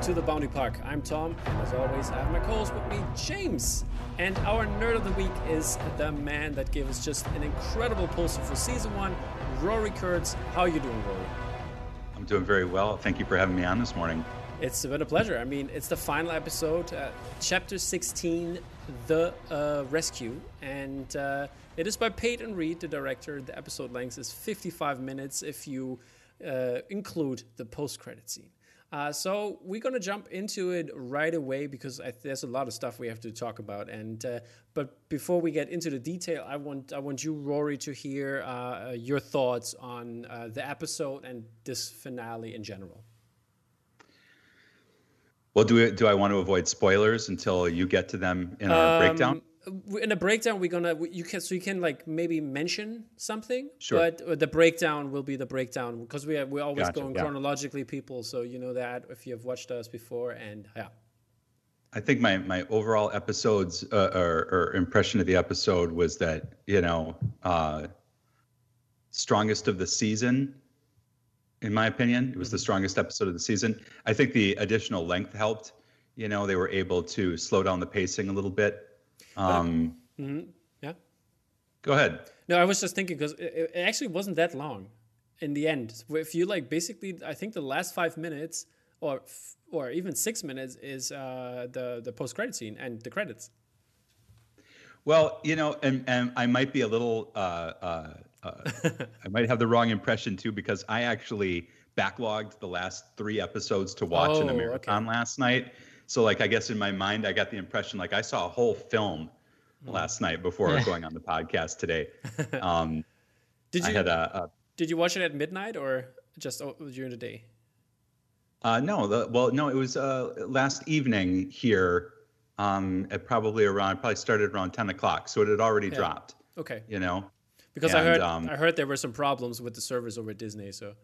Welcome to the Bounty Park. I'm Tom, and as always, I have my co-host with me, James. And our nerd of the week is the man that gave us just an incredible poster for season one, Rory Kurtz. How are you doing, Rory? I'm doing very well. Thank you for having me on this morning. It's been a pleasure. I mean, it's the final episode, uh, chapter 16, The uh, Rescue, and uh, it is by Peyton Reed, the director. The episode length is 55 minutes if you uh, include the post-credit scene. Uh, so we're gonna jump into it right away because I, there's a lot of stuff we have to talk about. And uh, but before we get into the detail, I want I want you, Rory, to hear uh, your thoughts on uh, the episode and this finale in general. Well, do we, do I want to avoid spoilers until you get to them in our um, breakdown? In a breakdown we're gonna you can so you can like maybe mention something sure. but uh, the breakdown will be the breakdown because we are we're always gotcha, going yeah. chronologically people so you know that if you have watched us before and yeah i think my my overall episodes uh, or, or, impression of the episode was that you know uh strongest of the season in my opinion it was the mm-hmm. strongest episode of the season i think the additional length helped you know they were able to slow down the pacing a little bit um, mm-hmm. Yeah. Go ahead. No, I was just thinking because it, it, actually wasn't that long in the end. If you like, basically, I think the last five minutes or or even six minutes is uh, the the post credit scene and the credits. Well, you know, and, and I might be a little, uh, uh, uh I might have the wrong impression too, because I actually backlogged the last three episodes to watch oh, in a marathon okay. last night. So like I guess in my mind I got the impression like I saw a whole film mm. last night before yeah. going on the podcast today. Um, did you? A, a, did you watch it at midnight or just during the day? Uh, no, the, well, no, it was uh, last evening here. Um, at probably around probably started around ten o'clock, so it had already yeah. dropped. Okay. You know. Because and, I heard um, I heard there were some problems with the servers over at Disney, so.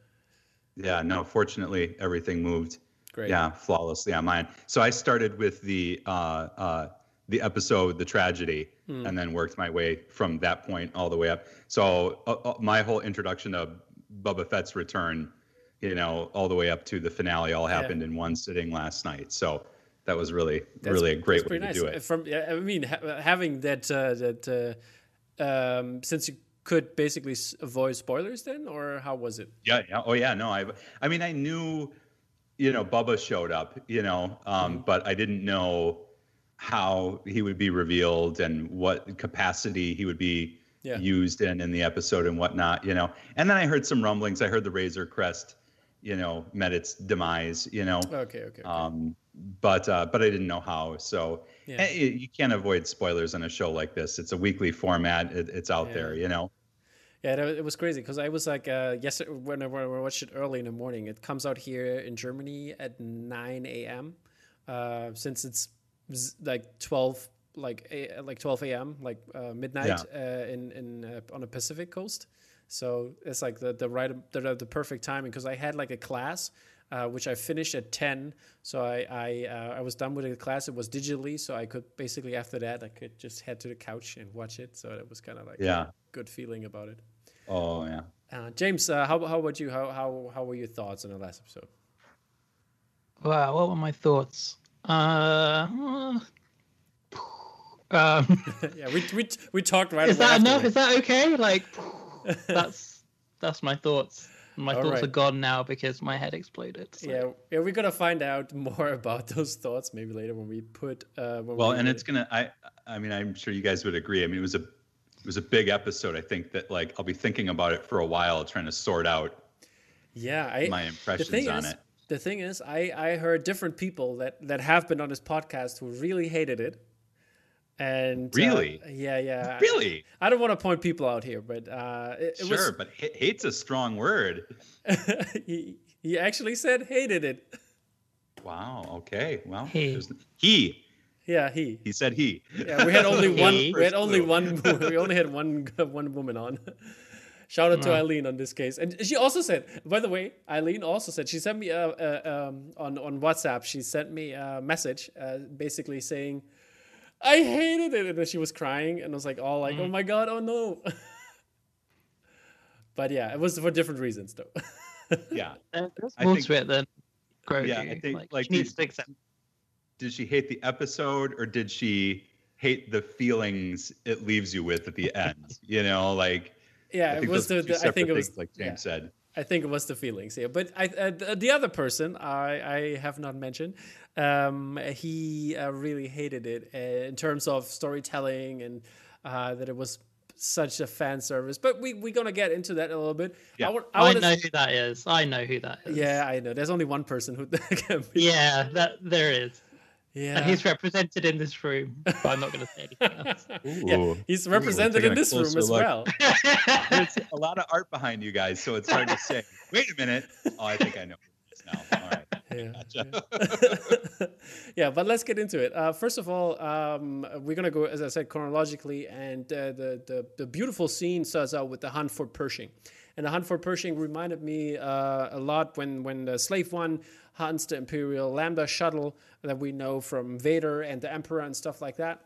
Yeah. No. Fortunately, everything moved. Great. Yeah, flawlessly on mine. So I started with the uh, uh, the episode, the tragedy, hmm. and then worked my way from that point all the way up. So uh, uh, my whole introduction of Boba Fett's return, you know, all the way up to the finale, all happened yeah. in one sitting last night. So that was really, that's, really a great way nice. to do it. From I mean, ha- having that uh, that uh, um, since you could basically avoid spoilers, then, or how was it? Yeah, yeah, oh yeah, no, I, I mean, I knew you know, Boba showed up, you know, um, mm-hmm. but I didn't know how he would be revealed and what capacity he would be yeah. used in in the episode and whatnot, you know. And then I heard some rumblings. I heard the Razor Crest, you know, met its demise, you know. Okay, okay. okay. Um, but uh, but I didn't know how. So yeah. Eh, you can't avoid spoilers on a show like this. It's a weekly format. It, it's out yeah. there, you know. Yeah, it was crazy because I was like, uh, yesterday when I, when I watched it early in the morning, it comes out here in Germany at 9 a.m. Uh, since it's like 12 like a, like 12 a.m. like uh, midnight yeah. uh, in in uh, on the Pacific coast. So it's like the the right the, the perfect timing because I had like a class uh, which I finished at 10. So I I, uh, I was done with the class. It was digitally, so I could basically after that I could just head to the couch and watch it. So it was kind of like yeah, good feeling about it. Oh yeah. Uh, James, uh, how how about you? How how how were your thoughts on the last episode? Wow, what were my thoughts? Uh, um, yeah, we we we talked right. Is that enough? Is that okay? Like, that's that's my thoughts. My All thoughts right. are gone now because my head exploded. So. Yeah, yeah, we're gonna find out more about those thoughts maybe later when we put. Uh, when well, we and it's gonna. I I mean, I'm sure you guys would agree. I mean, it was a it was a big episode. I think that like I'll be thinking about it for a while, trying to sort out. Yeah, I, my impressions on is, it. The thing is, I I heard different people that that have been on this podcast who really hated it. And uh, really, uh, yeah, yeah, really. I, I, don't want to point people out here, but uh, it, it sure, was, but hate's a strong word. he he actually said hated it. Wow. Okay. Well, he he yeah, he. He said he. Yeah, we had only one. we had only one. We only had one one woman on. Shout out to Eileen on this case, and she also said. By the way, Eileen also said she sent me a, a um, on on WhatsApp. She sent me a message, uh, basically saying, "I hated it," and then she was crying, and I was like, "All like, mm. oh my god, oh no." but yeah, it was for different reasons, though. yeah, there's more to it than Grogu. Yeah, I think, like, like, she needs to accept. Did she hate the episode or did she hate the feelings it leaves you with at the end? You know, like Yeah, I it think was the, the I think separate it was things, like James yeah. said. I think it was the feelings, yeah. But I, uh, the, the other person I, I have not mentioned, um, he uh, really hated it uh, in terms of storytelling and uh, that it was such a fan service. But we we're gonna get into that in a little bit. Yeah. I, would- I, wanna- know who that is. I know who that is. Yeah, I know. There's only one person who. Yeah, that there is. Yeah. And he's represented in this room. But I'm not going to say anything else. yeah, he's represented taking in this room as look. well. There's a lot of art behind you guys, so it's hard to say. Wait a minute. Oh, I think I know this now. All right. Yeah. Yeah. yeah, but let's get into it. Uh, first of all, um, we're gonna go, as I said, chronologically, and uh, the, the the beautiful scene starts out with the hunt for Pershing, and the hunt for Pershing reminded me uh, a lot when when the Slave One hunts the Imperial Lambda shuttle that we know from Vader and the Emperor and stuff like that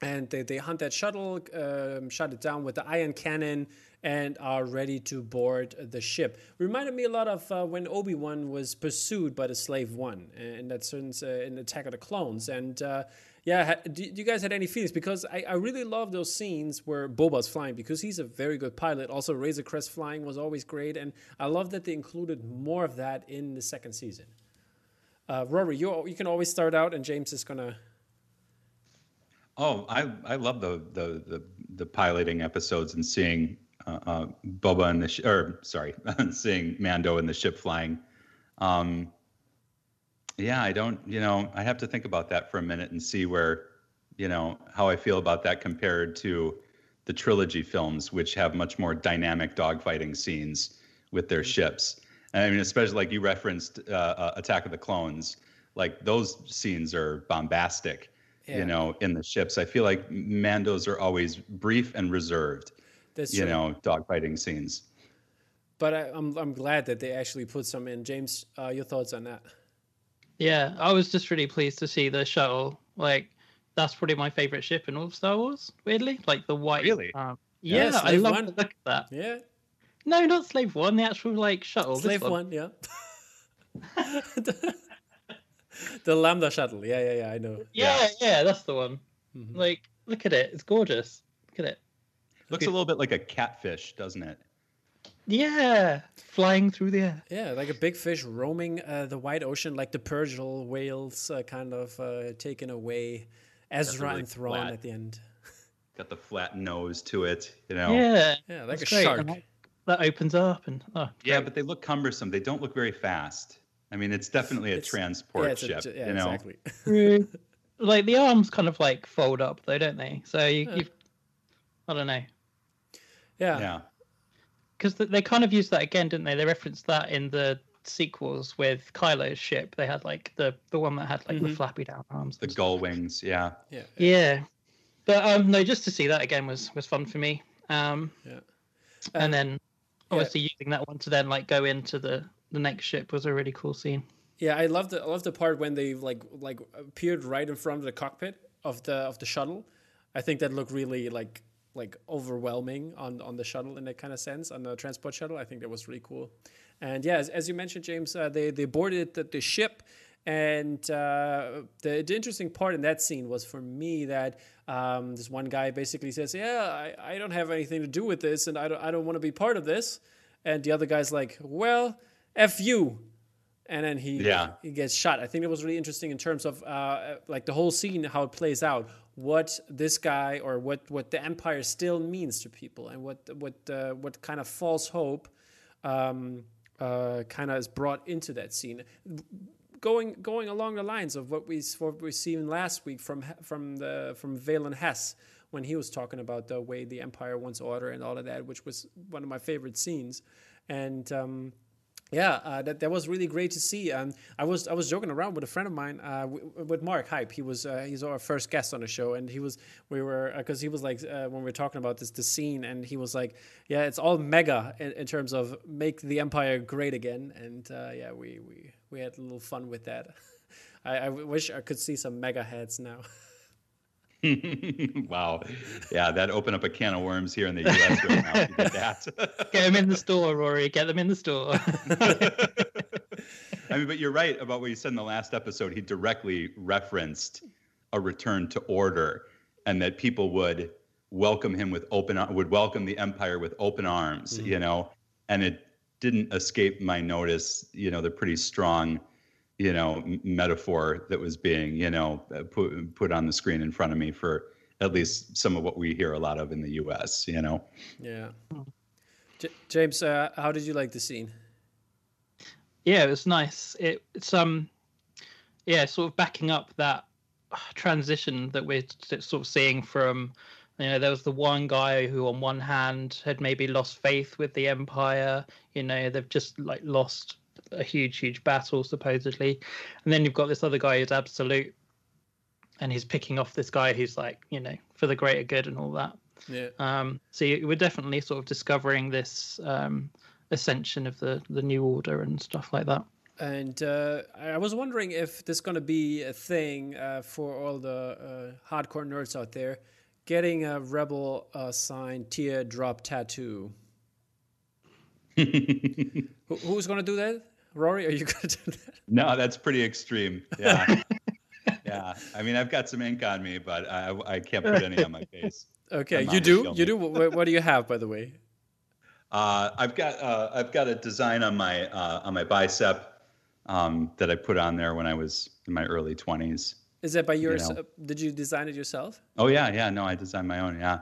and they, they hunt that shuttle, um, shut it down with the ion cannon, and are ready to board the ship. Reminded me a lot of uh, when Obi Wan was pursued by the Slave One, in that sense, uh, in Attack of the Clones. And uh, yeah, do you guys had any feelings? Because I, I really love those scenes where Boba's flying because he's a very good pilot. Also, Razor Crest flying was always great, and I love that they included more of that in the second season. Uh, Rory, you you can always start out, and James is gonna. Oh, I I love the the the, the piloting episodes and seeing uh, uh, Boba and the sh- or sorry, seeing Mando and the ship flying. Um, yeah, I don't. You know, I have to think about that for a minute and see where, you know, how I feel about that compared to the trilogy films, which have much more dynamic dogfighting scenes with their ships. And I mean, especially like you referenced uh, uh, Attack of the Clones, like those scenes are bombastic Yeah. you know, in the ships. I feel like Mandos are always brief and reserved, That's you true. know, dogfighting scenes. But I, I'm I'm glad that they actually put some in. James, uh, your thoughts on that? Yeah, I was just really pleased to see the shuttle. Like, that's probably my favorite ship in all of Star Wars. Weirdly, like the white. Really? Um, Yeah, yeah, I love One. the look at that. Yeah, No, not Slave One. The actual like shuttle. Slave one. Yeah. the Lambda shuttle. Yeah, yeah, yeah. I know. Yeah, yeah, that's the one. Mhm. Like, look at it. It's gorgeous. Look at it. Looks a little bit like a catfish, doesn't it? Yeah, flying through the air. Yeah, like a big fish roaming uh, the wide ocean, like the Purrgil whales, uh, kind of uh, taken away. Ezra really and Thrawn flat. at the end. Got the flat nose to it, you know. Yeah, Yeah, like that's a great. shark. That, that opens up and oh, Yeah, great. but they look cumbersome. They don't look very fast. I mean, it's definitely a It's- transport yeah, it's a- ship, yeah, you know. exactly. Like the arms kind of like fold up though, don't they? So you, Yeah. you I don't know. Yeah. Yeah. because they kind of used that again, didn't they? They referenced that in the sequels with Kylo's ship. They had like the the one that had like the Mhm. flappy down arms. The gull wings, yeah. Yeah. Yeah, but um, no, just to see that again was was fun for me. Um, Yeah. and then yeah. obviously using that one to then like go into the the next ship was a really cool scene. Yeah, I loved the I loved the part when they like like appeared right in front of the cockpit of the of the shuttle. I think that looked really like like overwhelming on on the shuttle in that kind of sense on the transport shuttle. I think that was really cool. And yeah, as, as you mentioned, James, uh, they they boarded the, the ship, and uh, the, the interesting part in that scene was for me that um, this one guy basically says, "Yeah, I, I don't have anything to do with this, and I don't I don't want to be part of this," and the other guy's like, "Well, f you." and then he Yeah. he gets shot. I think it was really interesting in terms of uh, like the whole scene, how it plays out, what this guy or what what the empire still means to people, and what what uh, what kind of false hope um, uh, kind of is brought into that scene. Going going along the lines of what we what we seen last week from from the from Valin Hess when he was talking about the way the empire wants order and all of that, which was one of my favorite scenes, and. Um, yeah, uh, that that was really great to see. Um, I was I was joking around with a friend of mine, uh, with Mark Hype. He was uh, he's our first guest on the show, and he was we were because he was like uh, when we were talking about this the scene, and he was like, yeah, it's all MAGA in, in terms of make the empire great again, and uh, yeah, we, we we had a little fun with that. I, I wish I could see some MAGA heads now. wow. Yeah, that opened up a can of worms here in the US right now. did that. Get them in the store, Rory. Get them in the store. I mean, but you're right about what you said in the last episode. He directly referenced a return to order, and that people would welcome him with open would welcome the empire with open arms. Mm-hmm. You know, and it didn't escape my notice. You know, the pretty strong, you know, metaphor that was being you know put put on the screen in front of me for at least some of what we hear a lot of in the U.S. You know. Yeah. J- James, uh, how did you like the scene? Yeah, it was nice. It, it's um, yeah, sort of backing up that transition that we're sort of seeing from you know there was the one guy who on one hand had maybe lost faith with the empire you know they've just like lost a huge huge battle supposedly. And then you've got this other guy who's absolute and he's picking off this guy who's like you know for the greater good and all that. Yeah. Um so we're definitely sort of discovering this um ascension of the the new order and stuff like that. And uh, I was wondering if there's going to be a thing uh, for all the uh, hardcore nerds out there, getting a rebel uh, sign teardrop tattoo. Who, who's going to do that? Rory, are you going to do that? No, that's pretty extreme. Yeah. yeah. I mean, I've got some ink on me, but I, I can't put any on my face. Okay, you do. You do. What, what, do you have, by the way? Uh, I've got uh, I've got a design on my on my bicep um, that I put on there when I was in my early 20s. Is that by yours? You know? Did you design it yourself? Oh yeah, yeah. No, I designed my own. Yeah.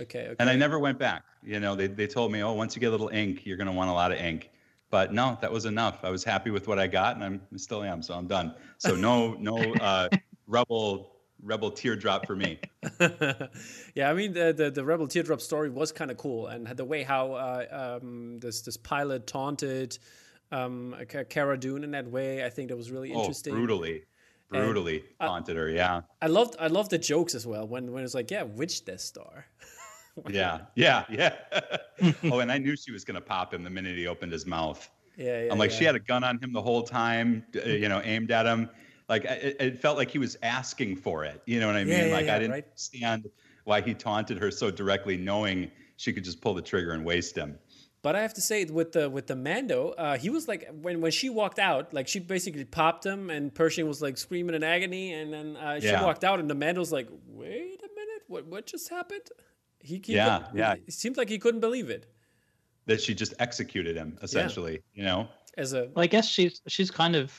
Okay, okay. And I never went back. You know, they they told me, oh, once you get a little ink, you're gonna want a lot of ink. But no, that was enough. I was happy with what I got, and I'm I still am. So I'm done. So no no uh, rebel rebel teardrop for me. yeah, I mean the, the, the rebel teardrop story was kind of cool, and the way how uh, um, this this pilot taunted um, Cara Dune in that way. I think that was really interesting oh, interesting. brutally, brutally and haunted her. Yeah, I loved I loved the jokes as well when when it's like, yeah, which Death Star. yeah, yeah, yeah. oh, and I knew she was gonna pop him the minute he opened his mouth. Yeah, yeah I'm like, yeah. she had a gun on him the whole time, you know, aimed at him. Like it, it felt like he was asking for it. You know what I mean? Yeah, like I didn't right? understand why he taunted her so directly, knowing she could just pull the trigger and waste him. But I have to say, with the with the Mando, uh, he was like when when she walked out, like she basically popped him, and Pershing was like screaming in agony, and then uh, she Yeah. walked out, and the Mando's like, "Wait a minute, what what just happened?" He, he Yeah, couldn't- yeah. It seemed like he couldn't believe it. That she just executed him essentially. You know. As a Well, I guess she's she's kind of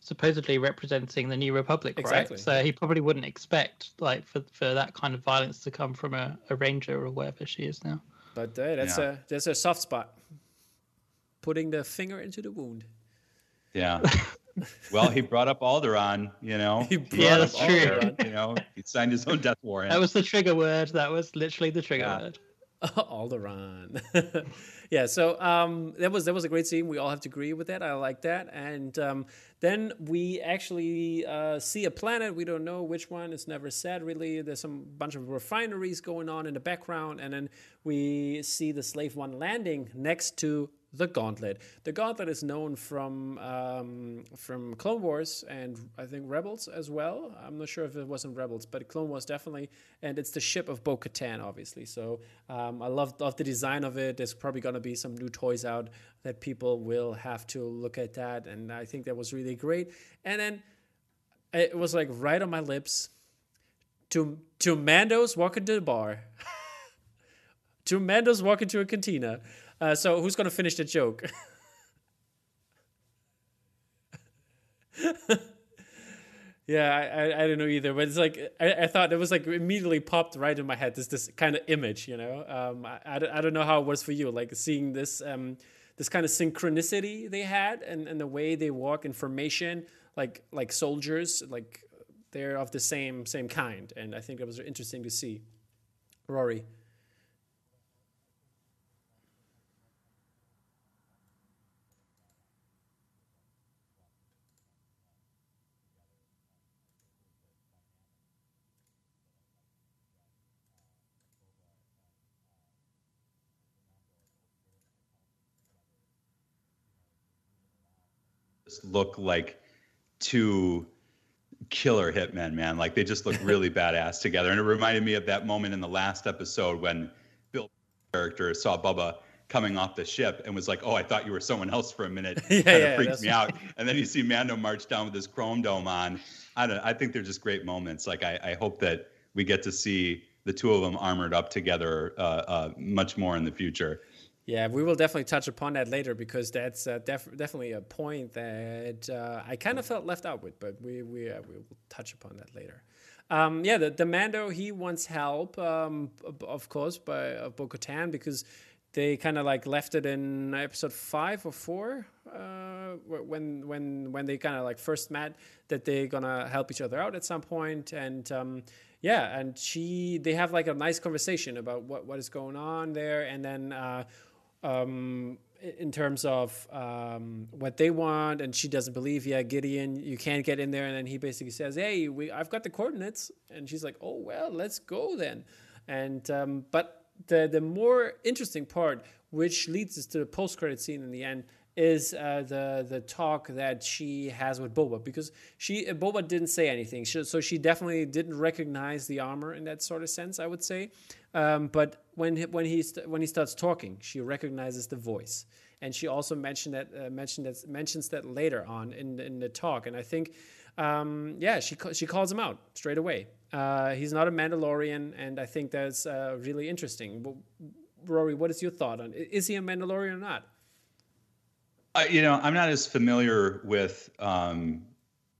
supposedly representing the New Republic, Exactly. right? So he probably wouldn't expect like for for that kind of violence to come from a, a ranger or wherever she is now. but uh, that's Yeah. a that's a soft spot. Putting the finger into the wound. Yeah. well, he brought up Alderaan, you know. He brought Yeah, up that's true. Alderaan. You know, he signed his own death warrant. That was the trigger word. That was literally the trigger Yeah. word. Alderaan. yeah, so um, that was that was a great scene. We all have to agree with that. I like that. And um, then we actually uh, see a planet. We don't know which one. It's never said really. There's some bunch of refineries going on in the background, and then we see the Slave One landing next to the Gauntlet. The Gauntlet is known from um, from Clone Wars and I think Rebels as well. I'm not sure if it wasn't Rebels, but Clone Wars definitely. And it's the ship of Bo Katan, obviously. So um, I love love the design of it. There's probably going to be some new toys out that people will have to look at that, and I think that was really great. And then it was like right on my lips. To to Mando's walking to the bar. to Mando's walking to a cantina. Uh, so who's gonna finish the joke? yeah, I, I, I don't know either, but it's like I, I thought it was like immediately popped right in my head. This this kind of image, you know. Um, I, I, don't- I don't know how it was for you, like seeing this um, this kind of synchronicity they had and, and the way they walk in formation, like like soldiers, like they're of the same same kind, and I think it was interesting to see. Rory. Just look like two killer hitmen, man. Like they just look really badass together. And it reminded me of that moment in the last episode when Bill character saw Boba coming off the ship and was like, "Oh, I thought you were someone else for a minute." Yeah, kind of yeah, freaked me out. And then you see Mando march down with his chrome dome on. I don't. I think they're just great moments. Like I, I hope that we get to see the two of them armored up together uh, uh, much more in the future. Yeah, we will definitely touch upon that later because that's uh, def- definitely a point that uh, I kind of felt left out with, but we we uh, we will touch upon that later. Um, yeah, the, the Mando he wants help, um, of course, by uh, Bo-Katan because they kind of like left it in episode five or four uh, when when when they kind of like first met that they're gonna help each other out at some point. point and. Um, yeah, and she they have like a nice conversation about what, what is going on there, and then uh, um, in terms of um, what they want, and she doesn't believe. Yeah, Gideon, you can't get in there, and then he basically says, "Hey, we, I've got the coordinates," and she's like, "Oh well, let's go then." And um, but the the more interesting part, which leads us to the post credit scene in the end, is uh, the the talk that she has with Boba because she Boba didn't say anything, she, so she definitely didn't recognize the armor in that sort of sense. I would say, um, but when he, when he when he starts talking, she recognizes the voice, and she also mentioned that uh, mentioned that mentions that later on in in the talk, and I think. Um, yeah, she she calls him out straight away. Uh, he's not a Mandalorian, and I think that's uh, really interesting. Rory, what is your thought on is he a Mandalorian or not? Uh, you know, I'm not as familiar with um,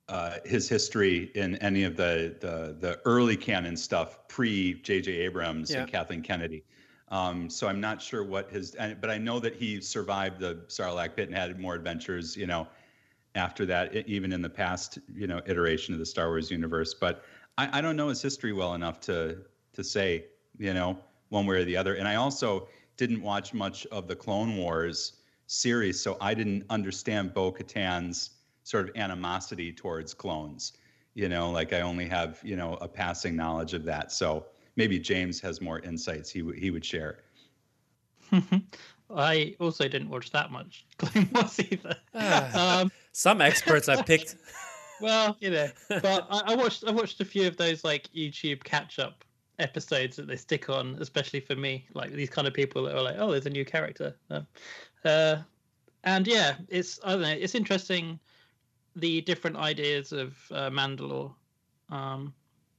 uh, his history in any of the, the, the early canon stuff pre J.J. Abrams yeah. and Kathleen Kennedy. Um, so I'm not sure what his, but I know that he survived the Sarlacc pit and had more adventures. You know, after that, even in the past, you know, iteration of the Star Wars universe. But I, I don't know his history well enough to to say, you know, one way or the other. And I also didn't watch much of the Clone Wars series, so I didn't understand Bo Katan's sort of animosity towards clones. You know, like I only have you know a passing knowledge of that. So maybe James has more insights he w- he would share. I also didn't watch that much Clone Wars either. Ah, um, some experts I picked. Well, you know, but I, I, watched I watched a few of those like YouTube catch up episodes that they stick on, especially for me, like these kind of people that are like, oh, there's a new character. Um, uh, and yeah, it's I don't know, it's interesting the different ideas of uh, Mandalore. Um,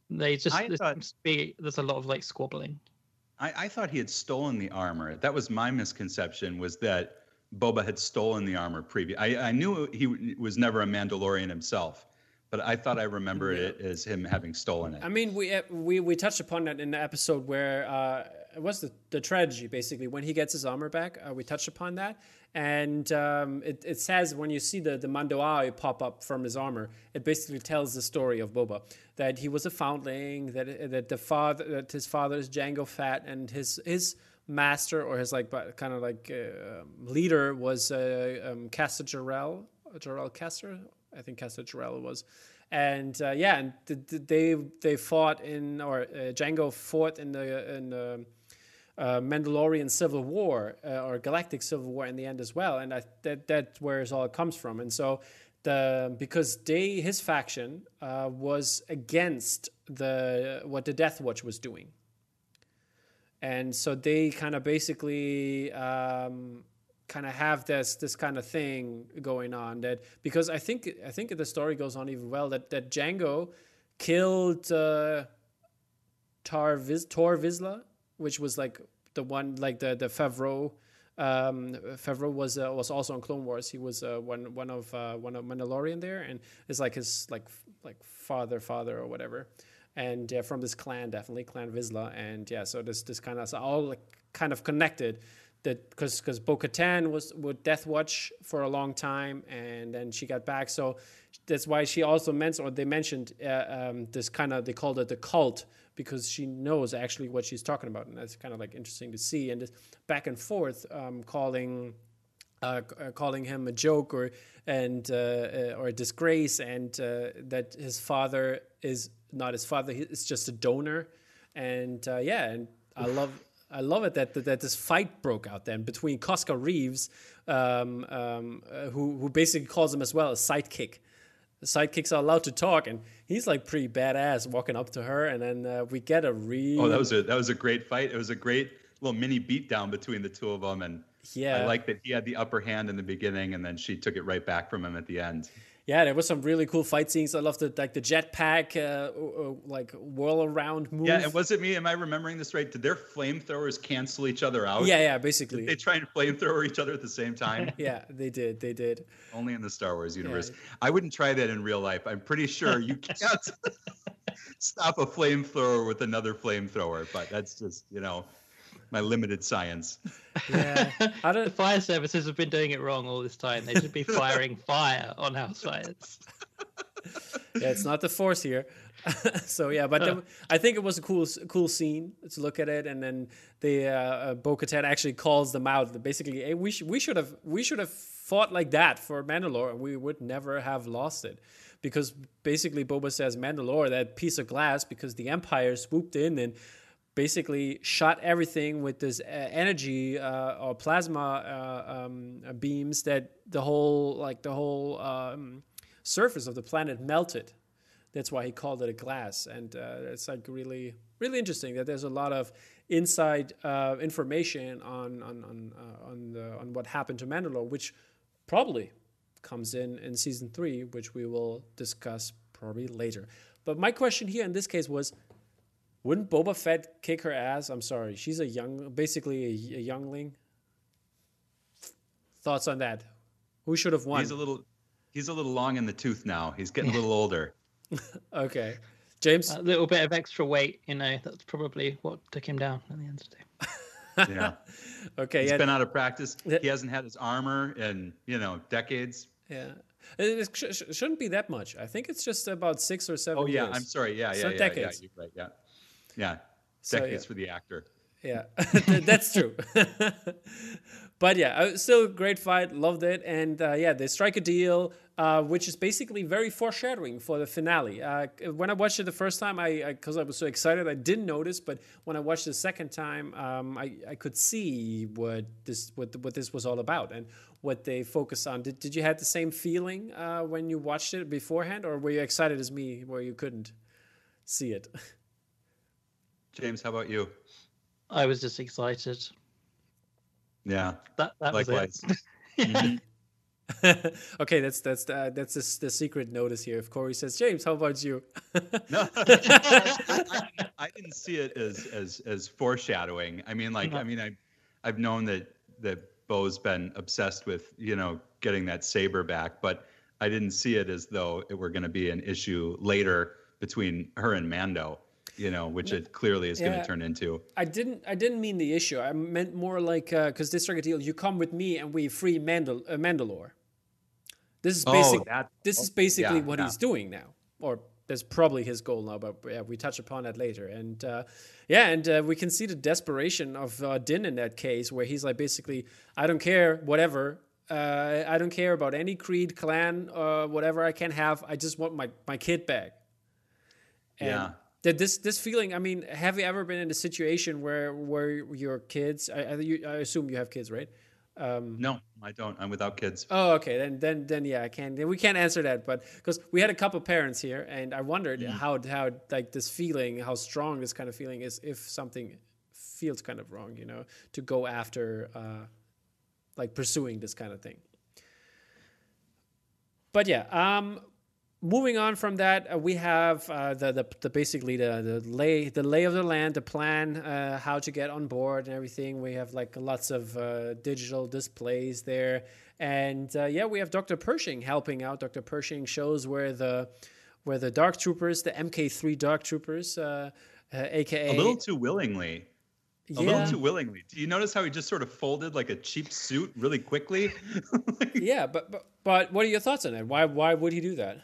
they just thought, be, there's a lot of like squabbling. I, I thought he had stolen the armor. That was my misconception. Was that Boba had stolen the armor previous? I, I knew he was never a Mandalorian himself, but I thought I remembered yeah. it as him having stolen it. I mean, we uh, we we touched upon that in the episode where uh, it was the the tragedy basically when he gets his armor back. Uh, we touched upon that, and um, it, it says when you see the the Mando'ai pop up from his armor, it basically tells the story of Boba that he was a foundling, that that the father that his father is Jango Fett, and his his master or his like kind of like uh, leader was uh, um, Caster Jarrell, Jarrell Caster, I think Caster Jarrell was, and uh, yeah, and they they fought in or uh, Jango fought in the in the uh, Mandalorian Civil War uh, or Galactic Civil War in the end as well, and I, that that's where it all comes from. And so the because they his faction uh, was against the what the Death Watch was doing, and so they kind of basically. Um, kind of have this this kind of thing going on that because I think I think the story goes on even well that that Jango killed uh, Tar Viz, Tor Vizsla which was like the one like the the Favreau. Um, Favreau was uh, was also on Clone Wars. He was uh, one one of uh, one of Mandalorian there, and it's like his like like father father or whatever, and from this clan definitely clan Vizsla, and yeah, so this this kind of all like, kind of connected because because Bo Katan was with Death Watch for a long time, and then she got back. So that's why she also mentioned, or they mentioned uh, um, this kind of they called it the cult because she knows actually what she's talking about, and that's kind of like interesting to see. And this back and forth, um, calling. Uh, uh, calling him a joke or and uh, uh or a disgrace, and uh, that his father is not his father; it's just a donor. And yeah, and I love I love it that, that, that this fight broke out then between Koska Reeves, um, um, uh, who who basically calls him as well a sidekick. The sidekicks are allowed to talk, and he's like pretty badass walking up to her, and then uh, we get a real. Oh, that was a that was a great fight. It was a great little mini beatdown between the two of them, and Yeah. I like that he had the upper hand in the beginning, and then she took it right back from him at the end. Yeah, there was some really cool fight scenes. I love the like the jetpack, uh, uh, like whirl around move. Yeah, and was it me? Am I remembering this right? Did their flamethrowers cancel each other out? yeah, yeah, basically. Did they try and flamethrower each other at the same time? yeah, they did. They did. Only in the Star Wars universe. Yeah. I wouldn't try that in real life. I'm pretty sure you can't stop a flamethrower with another flamethrower, but that's just, you know, my limited science. Yeah, I The don't. fire services have been doing it wrong all this time. They should be firing fire on house fires. Yeah, it's not the force here. so yeah, but the, I think it was a cool, cool scene to look at it, and then the uh, uh, Bo-Katan actually calls them out. Basically, hey, we sh- we should have we should have fought like that for Mandalore, and we would never have lost it, because basically Boba says Mandalore, that piece of glass, because the Empire swooped in and basically shot everything with this uh, energy uh, or plasma uh, um, beams that the whole like the whole um, surface of the planet melted. That's why he called it a glass, and uh, it's like really really interesting that there's a lot of inside uh, information on on on uh, on, the, on what happened to Mandalore, which probably comes in in season three, which we will discuss probably later. But my question here in this case was wouldn't Boba Fett kick her ass? I'm sorry, she's a young, basically a, a youngling. Thoughts on that? Who should have won? He's a little he's a little long in the tooth now. He's getting a little older. okay, James. A little bit of extra weight, you know, that's probably what took him down at the end of the day. Yeah. okay, He's yeah, been out of practice. He hasn't had his armor in, you know, decades. yeah. It, it sh- sh- shouldn't be that much. I think it's just about six or seven. Oh yeah, years. I'm sorry. Yeah, yeah, So yeah, decades. yeah. You're right. Yeah. Yeah. So, Decades yeah. for the actor. Yeah, that's true. but yeah, uh, still a great fight. Loved it, and uh, yeah, they strike a deal, uh, which is basically very foreshadowing for the finale. Uh, when I watched it the first time, I because I, was so excited, I didn't notice. But when I watched it the second time, um, I I could see what this what what this was all about and what they focus on. Did did you have the same feeling uh, when you watched it beforehand, or were you excited as me where you couldn't see it? James, how about you? I was just excited. Yeah. That that was Likewise. it. Mhm. okay, that's that's uh, that's the, the secret notice here. If Corey says, James, how about you? No, I, I didn't see it as as as foreshadowing. I mean, like, I mean, I I've known that that Bo's been obsessed with you know getting that saber back, but I didn't see it as though it were going to be an issue later between her and Mando. You know, which it clearly is going to turn into. I didn't I didn't mean the issue. I meant more like because this strike deal. You come with me and we free Mandal- uh, Mandalore. This is basic. Oh, that- this is basically yeah, what yeah. he's doing now, or that's probably his goal now. But yeah, we touch upon that later. And uh, yeah, and uh, we can see the desperation of uh, Din in that case, where he's like basically, I don't care, whatever. Uh, I don't care about any creed, clan, uh, whatever I can have. I just want my my kid back. And Yeah. That this this feeling. I mean, have you ever been in a situation where where your kids? I, I, you, I assume you have kids, right? Um, No, I don't. I'm without kids. Oh, okay. Then, then, then, yeah, I can't. We can't answer that, but because we had a couple parents here, and I wondered how, how, like this feeling, how strong this kind of feeling is, if something feels kind of wrong, you know, to go after, uh, like pursuing this kind of thing. But yeah, um, moving on from that, uh, we have uh, the, the the basically the the lay the lay of the land, the plan, uh, how to get on board and everything. We have like lots of uh, digital displays there, and uh, yeah, we have Dr. Pershing helping out. Dr. Pershing shows where the where the Dark Troopers, the MK3 Dark Troopers, uh, uh, aka A little too willingly. A yeah, little too willingly. Do you notice how he just sort of folded like a cheap suit really quickly? yeah. But, but but what are your thoughts on that? Why why would he do that?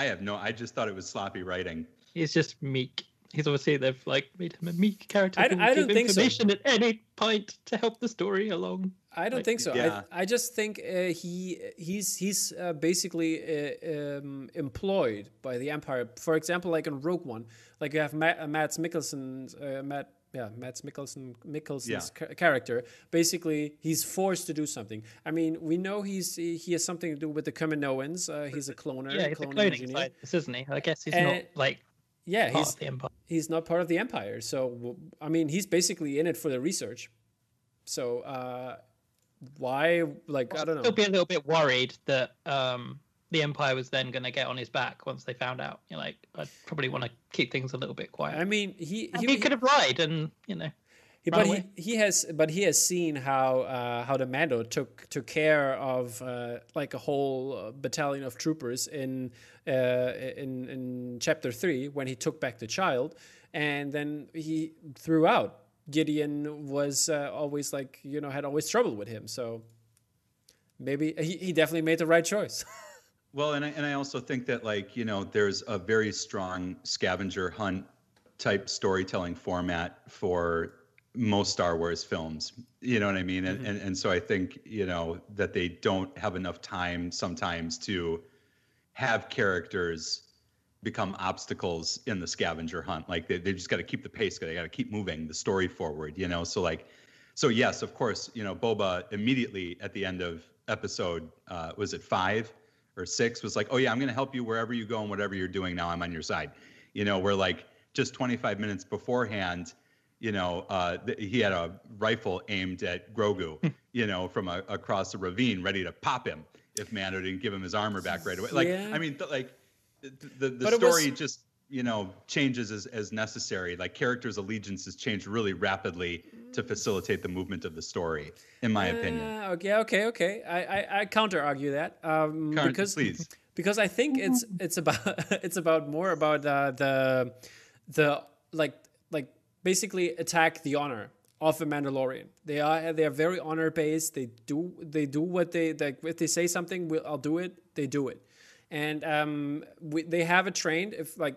I have no. I just thought it was sloppy writing. He's just meek. He's obviously they've like made him a meek character. I- I don't give think so. information at any point to help the story along. I don't Like, think so. yeah. I, I just think uh, he he's he's uh, basically uh, um, employed by the Empire. For example, like in Rogue One, like you have Matt, uh, Mads Mikkelsen, uh, Matt yeah Mads Mikkelsen Mikkelsen's Yeah. ca- character. Basically, he's forced to do something. I mean, we know he's he has something to do with the Kaminoans. Uh, he's a cloner. Yeah, he's a cloning cloning engineer. scientist, isn't he? I guess he's And- not like Yeah, part he's of the empire. he's not part of the Empire. So I mean, he's basically in it for the research. So uh, why, like, I don't know. Still be a little bit worried that um, the Empire was then going to get on his back once they found out. You're like, I'd probably want to keep things a little bit quiet. I mean, he he, he could have lied, and you know. But he, he has but he has seen how uh, how the Mando took took care of uh, like a whole uh, battalion of troopers in uh, in in chapter three when he took back the child, and then he threw out Gideon was uh, always like you know had always trouble with him, so maybe he, he definitely made the right choice. well, and I, and I also think that like you know there's a very strong scavenger hunt type storytelling format for most Star Wars films. You know what I mean? And, mm-hmm. and and so I think, you know, that they don't have enough time sometimes to have characters become obstacles in the scavenger hunt. Like they, they just got to keep the pace, they got to keep moving the story forward, you know? So like, so yes, of course, you know, Boba immediately at the end of episode, uh, was it five or six was like, oh yeah, I'm going to help you wherever you go and whatever you're doing now, I'm on your side. You know, we're like just 25 minutes beforehand, you know, uh, th- he had a rifle aimed at Grogu, hmm. you know, from a, across the ravine, ready to pop him if Mando didn't give him his armor back right away. Like, yeah. I mean, th- like the the, the story was... just you know changes as, as necessary. Like characters' allegiances change really rapidly to facilitate the movement of the story, in my uh, opinion. Okay, okay, okay. I I, I counter argue that um, because please. because I think it's it's about it's about more about uh, the the like like basically attack the honor of a Mandalorian. They are they are very honor based. They do they do what they like. If they say something, we'll, I'll do it. They do it, and um, we, they have a trained if like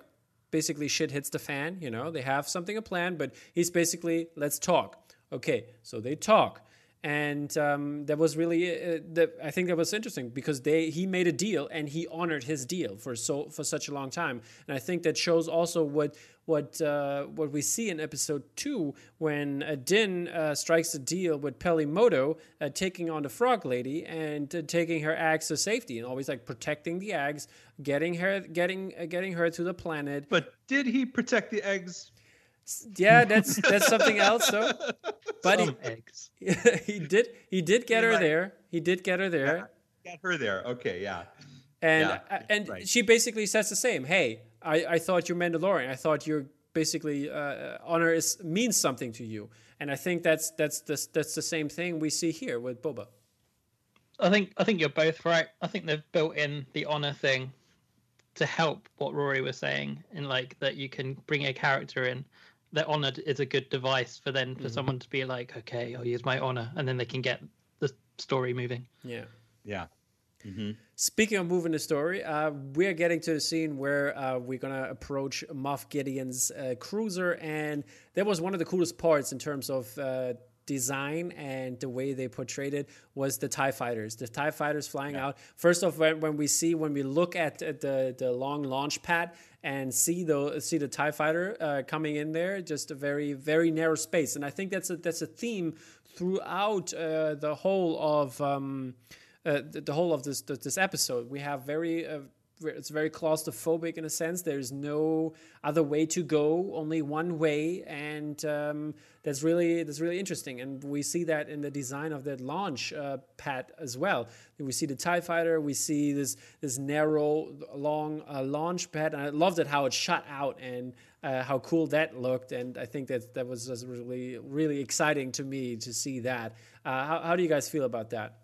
basically shit hits the fan. You know, they have something a plan, but he's basically let's talk. Okay, so they talk and um, that was really uh, that I think that was interesting because they he made a deal and he honored his deal for so for such a long time, and I think that shows also what what uh, what we see in episode two when uh, Din uh, strikes a deal with Peli Motto, uh, taking on the Frog Lady and uh, taking her eggs to safety and always like protecting the eggs, getting her getting getting her to the planet. But did he protect the eggs yeah, that's that's something else though. But he, eggs. he did he did get her there. He did get her there. Yeah, get her there. Okay, yeah. And yeah, uh, and right. she basically says the same. Hey, I, I thought you're Mandalorian. I thought you're basically uh, honor is means something to you. And I think that's that's the, that's the same thing we see here with Boba. I think I think you're both right. I think they've built in the honor thing to help what Rory was saying, in like that you can bring a character in that honor is a good device for then for mm-hmm. someone to be like, okay, I'll use my honor, and then they can get the story moving. Yeah. Yeah. Mm-hmm. Speaking of moving the story, uh, we're getting to the scene where uh, we're gonna approach Moff Gideon's uh, cruiser, and that was one of the coolest parts in terms of uh, design and the way they portrayed it was the TIE fighters. The TIE fighters flying yeah. out. First off, when, when we see, when we look at, at the, the long launch pad and see the, see the TIE fighter uh, coming in there, just a very, very narrow space. And I think that's a, that's a theme throughout uh, the whole of. Um, uh, the, the, whole of this this episode. We have very uh, it's very claustrophobic in a sense. There's no other way to go, only one way, and um, that's really that's really interesting. And we see that in the design of that launch uh, pad as well. We see the Tie Fighter, we see this this narrow, long uh, launch pad, and I loved it how it shot out and uh, how cool that looked. And I think that that was really really exciting to me to see that. Uh, how, how do you guys feel about that?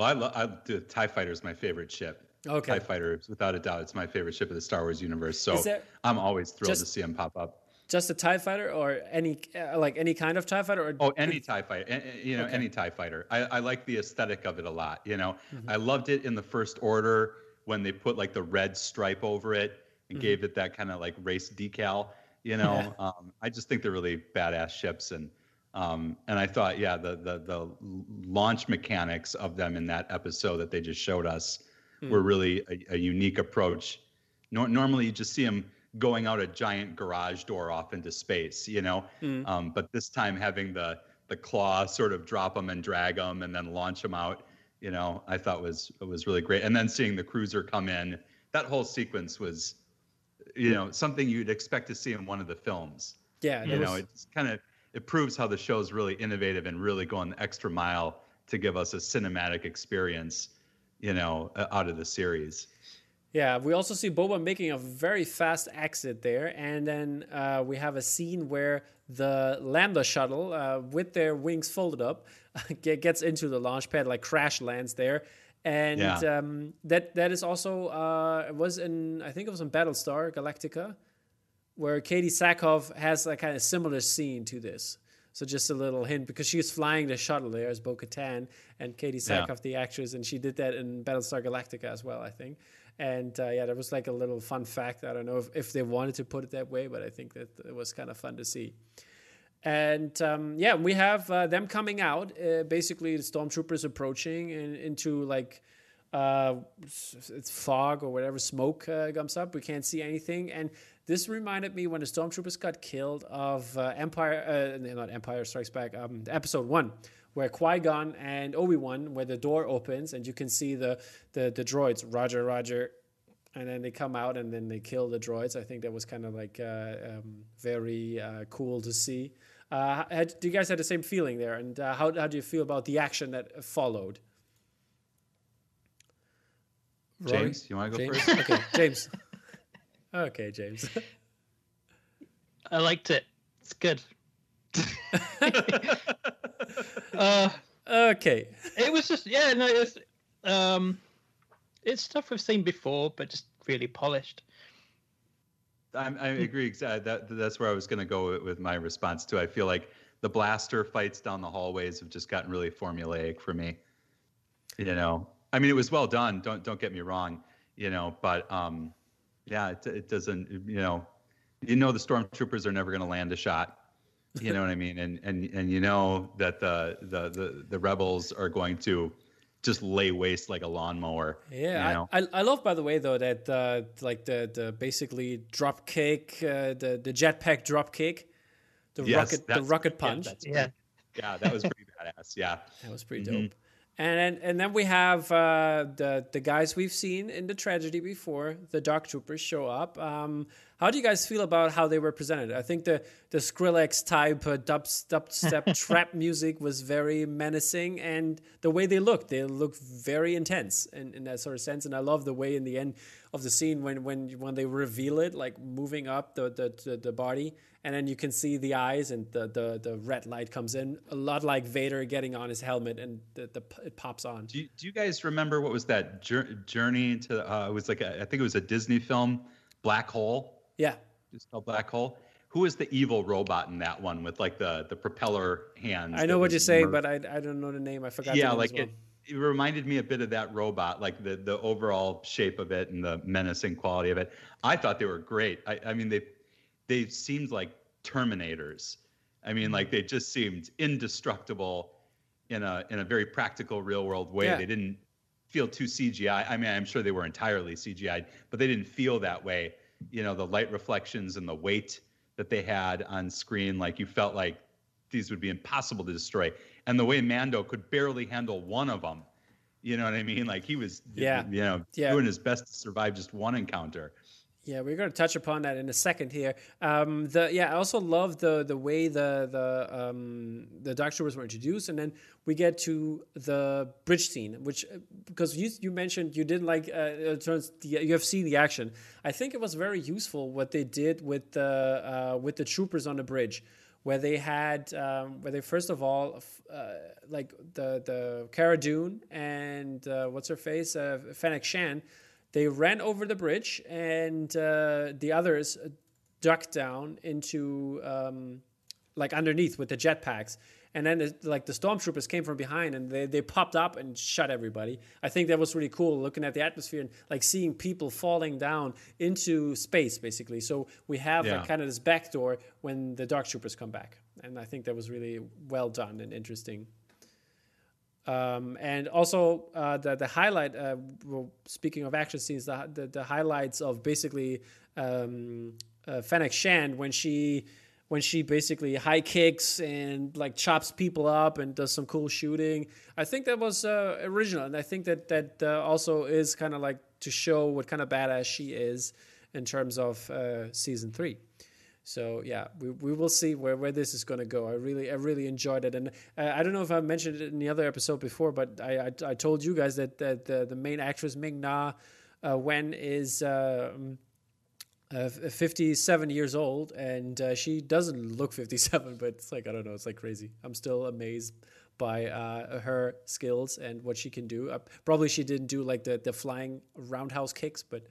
Well, I love I, the Tie Fighter is my favorite ship. Okay. Tie Fighter, without a doubt, it's my favorite ship of the Star Wars universe. So I'm always thrilled just, to see him pop up. Just a Tie Fighter, or any uh, like any kind of Tie Fighter, or oh, any Tie Fighter, you know, okay. any Tie Fighter. I, I, like the aesthetic of it a lot. You know, mm-hmm. I loved it in the First Order when they put like the red stripe over it and mm-hmm. gave it that kind of like race decal. You know, um, I just think they're really badass ships and um, and I thought, yeah, the, the the launch mechanics of them in that episode that they just showed us mm. were really a, a, unique approach. No, normally, you just see them going out a giant garage door off into space, you know. Mm. Um, but this time, having the the claw sort of drop them and drag them and then launch them out, you know, I thought was was really great. And then seeing the cruiser come in, that whole sequence was you know something you'd expect to see in one of the films. Yeah, you know, was... it's kind of it proves how the show is really innovative and really going the extra mile to give us a cinematic experience, you know, out of the series. Yeah, we also see Boba making a very fast exit there, and then uh, we have a scene where the Lambda shuttle, uh, with their wings folded up, gets into the launch pad, like crash lands there, and yeah. um, that that is also uh, was in I think it was in Battlestar Galactica, where Katee Sackhoff has a kind of similar scene to this. So just a little hint because she was flying the shuttle there as Bo Katan and Katee Sackhoff, yeah. the actress, and she did that in Battlestar Galactica as well, I think. And uh, yeah, that was like a little fun fact. I don't know if, if they wanted to put it that way, but I think that it was kind of fun to see. And um, yeah, we have uh, them coming out. Uh, basically, the stormtroopers approaching in, into like uh, it's fog or whatever smoke uh, comes up. We can't see anything. And this reminded me when the stormtroopers got killed of uh, Empire, uh, not Empire Strikes Back, um, Episode One, where Qui Gon and Obi Wan, where the door opens and you can see the the, the droids, Roger, Roger, and then they come out and then they kill the droids. I think that was kind of like uh, um, very uh, cool to see. Uh, had, do you guys have the same feeling there? And uh, how how do you feel about the action that followed? James, you want to go James? first? okay, James. Okay, James. I liked it. It's good. uh, okay. It was just yeah, no, it's um, it's stuff we've seen before, but just really polished. I, I agree exactly. That that's where I was going to go with, with my response too. I feel like the blaster fights down the hallways have just gotten really formulaic for me. You know, I mean, it was well done. Don't don't get me wrong. You know, but um, yeah, it, it doesn't. You know, you know the stormtroopers are never going to land a shot. You know what I mean? And and and you know that the the the, the rebels are going to just lay waste like a lawnmower. Yeah, you know? I, I love by the way though that uh, like the the basically drop kick, uh, the the jetpack drop kick, the yes, rocket the rocket punch. Yeah, yeah, yeah, that was pretty badass. Yeah, that was pretty mm-hmm. dope. And and then we have uh, the the guys we've seen in the tragedy before. The Dark Troopers show up. Um, how do you guys feel about how they were presented? I think the the Skrillex type uh, dubstep trap music was very menacing, and the way they looked, they look very intense in, in that sort of sense. And I love the way in the end of the scene when when when they reveal it, like moving up the the, the, the body and then you can see the eyes and the, the, the red light comes in a lot like vader getting on his helmet and the, the it pops on do you, do you guys remember what was that journey to uh, it was like a, I think it was a disney film black hole yeah just called black hole who is the evil robot in that one with like the the propeller hands i know what you're saying but I, I don't know the name i forgot yeah like well. it it reminded me a bit of that robot, like the the overall shape of it and the menacing quality of it. I thought they were great. I, I mean, they they seemed like terminators. I mean, like they just seemed indestructible in a in a very practical, real world way. Yeah. They didn't feel too CGI. I mean, I'm sure they were entirely CGI, but they didn't feel that way. You know, the light reflections and the weight that they had on screen, like you felt like these would be impossible to destroy. And the way Mando could barely handle one of them, you know what I mean? Like he was, yeah, you know, yeah. doing his best to survive just one encounter. Yeah, we're going to touch upon that in a second here. Um, the yeah, I also love the the way the the um, the Dark were introduced, and then we get to the bridge scene, which because you you mentioned you didn't like uh, turns the, you have seen the action. I think it was very useful what they did with the uh, with the troopers on the bridge, where they had um, where they first of all uh, like the the Cara Dune and uh, what's her face uh, Fennec Shand they ran over the bridge, and uh, the others ducked down into um, like underneath with the jetpacks. And then, like the stormtroopers came from behind, and they, they popped up and shot everybody. I think that was really cool, looking at the atmosphere and like seeing people falling down into space, basically. So we have yeah. like, kind of this backdoor when the dark troopers come back, and I think that was really well done and interesting. Um, and also uh, the the highlight. Uh, well, speaking of action scenes, the the, the highlights of basically um, uh, Fennec Shand when she when she basically high kicks and like chops people up and does some cool shooting. I think that was uh, original, and I think that that uh, also is kind of like to show what kind of badass she is. in terms of uh, season three. So yeah, we, we will see where, where this is going to go. I really I really enjoyed it, and uh, I don't know if I mentioned it in the other episode before, but I I, I told you guys that that the, the main actress Ming Na uh, Wen is. Um, uh, 57 years old and uh, she doesn't look 57 but it's like i don't know it's like crazy i'm still amazed by uh, her skills and what she can do uh, probably she didn't do like the, the flying roundhouse kicks but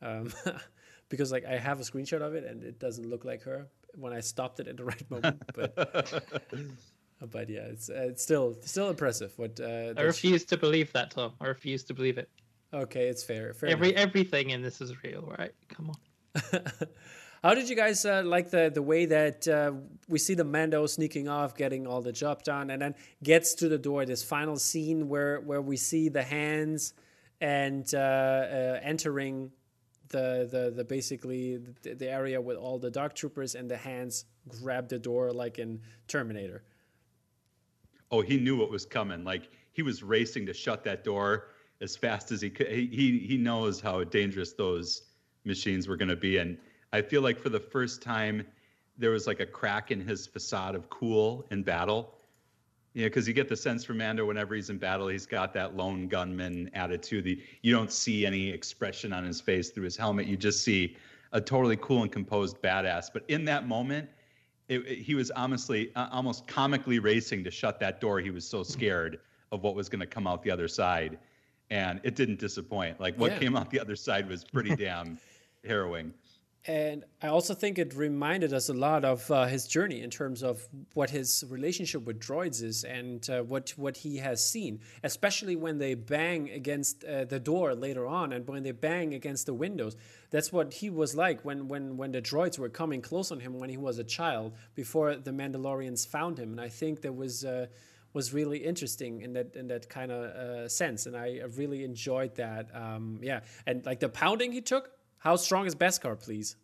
um, because like i have a screenshot of it and it doesn't look like her when i stopped it at the right moment but but yeah it's uh, it's still still impressive what uh, i refuse she... to believe that tom i refuse to believe it okay it's fair, fair every enough. everything in this is real right come on How did you guys uh, like the the way that uh, we see the Mando sneaking off, getting all the job done, and then gets to the door? This final scene where where we see the hands and uh, uh entering the the the basically the, the, area with all the dark troopers, and the hands grab the door like in Terminator. Oh, he knew what was coming. Like he was racing to shut that door as fast as he could. He he, he knows how dangerous those machines were going to be. And I feel like for the first time, there was like a crack in his facade of cool in battle. You know, because you get the sense from Mando whenever he's in battle, he's got that lone gunman attitude. The, you don't see any expression on his face through his helmet. You just see a totally cool and composed badass. But in that moment, it, it, he was honestly uh, almost comically racing to shut that door. He was so scared of what was going to come out the other side, and it didn't disappoint. Like what yeah. came out the other side was pretty damn harrowing. And I also think it reminded us a lot of uh, his journey in terms of what his relationship with droids is and uh, what what he has seen, especially when they bang against uh, the door later on and when they bang against the windows. That's what he was like when when when the droids were coming close on him when he was a child before the Mandalorians found him. And I think that was uh, was really interesting in that in that kind of uh, sense, and I really enjoyed that. Um, yeah, and like the pounding he took how strong is Beskar, please?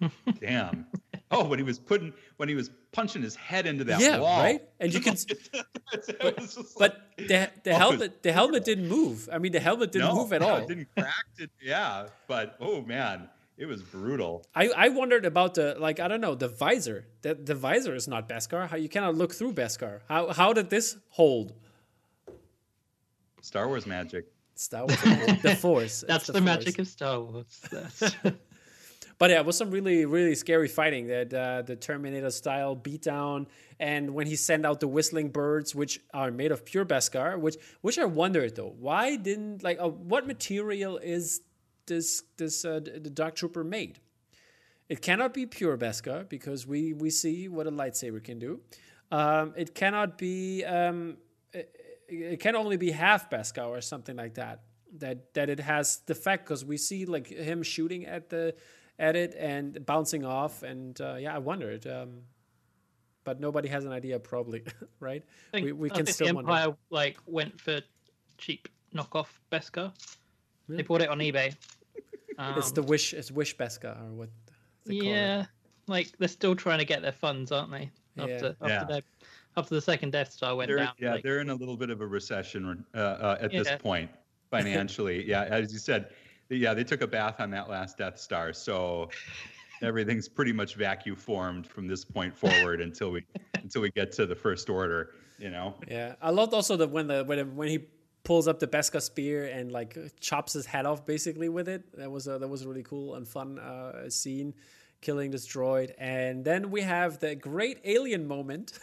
Damn. Oh, when he was putting when he was punching his head into that yeah, wall. right? And you can but, but the, the oh, helmet the helmet didn't move. I mean the helmet didn't no, move at no, all. It didn't crack it. Yeah. But oh man, it was brutal. I, I wondered about the like I don't know, the visor. The the visor is not Beskar. How you cannot look through Beskar. How how did this hold? Star Wars magic. Star Wars, the Force. That's the, the magic of Star Wars. but yeah, it was some really, really scary fighting. That uh, the Terminator style beatdown, and when he sent out the whistling birds, which are made of pure Beskar, which which I wondered though, why didn't like uh, what material is this this uh, the Dark Trooper made? It cannot be pure Beskar because we we see what a lightsaber can do. Um, it cannot be. Um, it can only be half Beskar or something like that. That that it has the fact because we see like him shooting at the at it and bouncing off, and uh, yeah, I wondered. Um, but nobody has an idea, probably, right? Think, we, we can still the Empire wonder. like went for cheap knockoff Beskar. Yeah. They bought it on eBay. Um, it's the wish. It's wish Beskar or what? Yeah, like they're still trying to get their funds, aren't they? After yeah. after yeah after the second Death Star went they're, down. Yeah, like, they're in a little bit of a recession uh, uh, at yeah. this point financially. yeah, as you said, yeah, they took a bath on that last Death Star, so everything's pretty much vacuum formed from this point forward until we until we get to the First Order. You know. Yeah, I loved also that when the when when he pulls up the Beskar spear and like chops his head off basically with it. That was a, that was a really cool and fun uh, scene, killing this droid. And then we have the great alien moment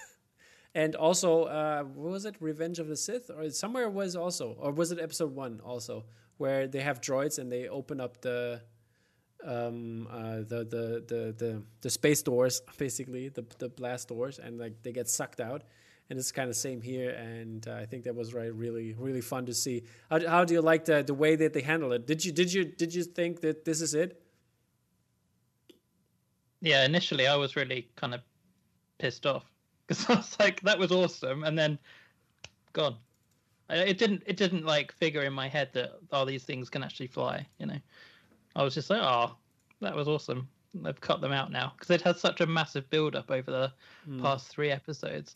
and also uh, what was it? Revenge of the sith? Or somewhere was also or was it episode one also where they have droids and they open up the um uh the the the the, the space doors basically the the blast doors and like they get sucked out. And it's kind of same here and uh, i think that was right really really fun to see. How, how do you like the the way that they handle it? Did you did you did you think that this is it? Yeah initially i was really kind of pissed off because I was like, that was awesome, and then gone. It didn't. It didn't like figure in my head that all these things can actually fly. You know, I was just like, oh, that was awesome. They've cut them out now because it had such a massive build up over the mm. past three episodes.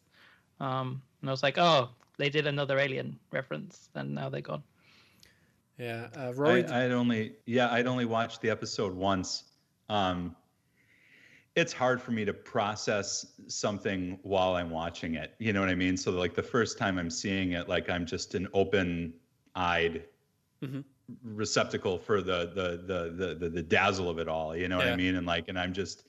Um, and I was like, oh, they did another alien reference, and now they're gone. Yeah, uh, Rory. I, I'd only yeah, I'd only watched the episode once. Um, it's hard for me to process something while I'm watching it. You know what I mean? So like the first time I'm seeing it, like I'm just an open-eyed mm-hmm. receptacle for the, the the the the the dazzle of it all. You know what I mean? And like, and I'm just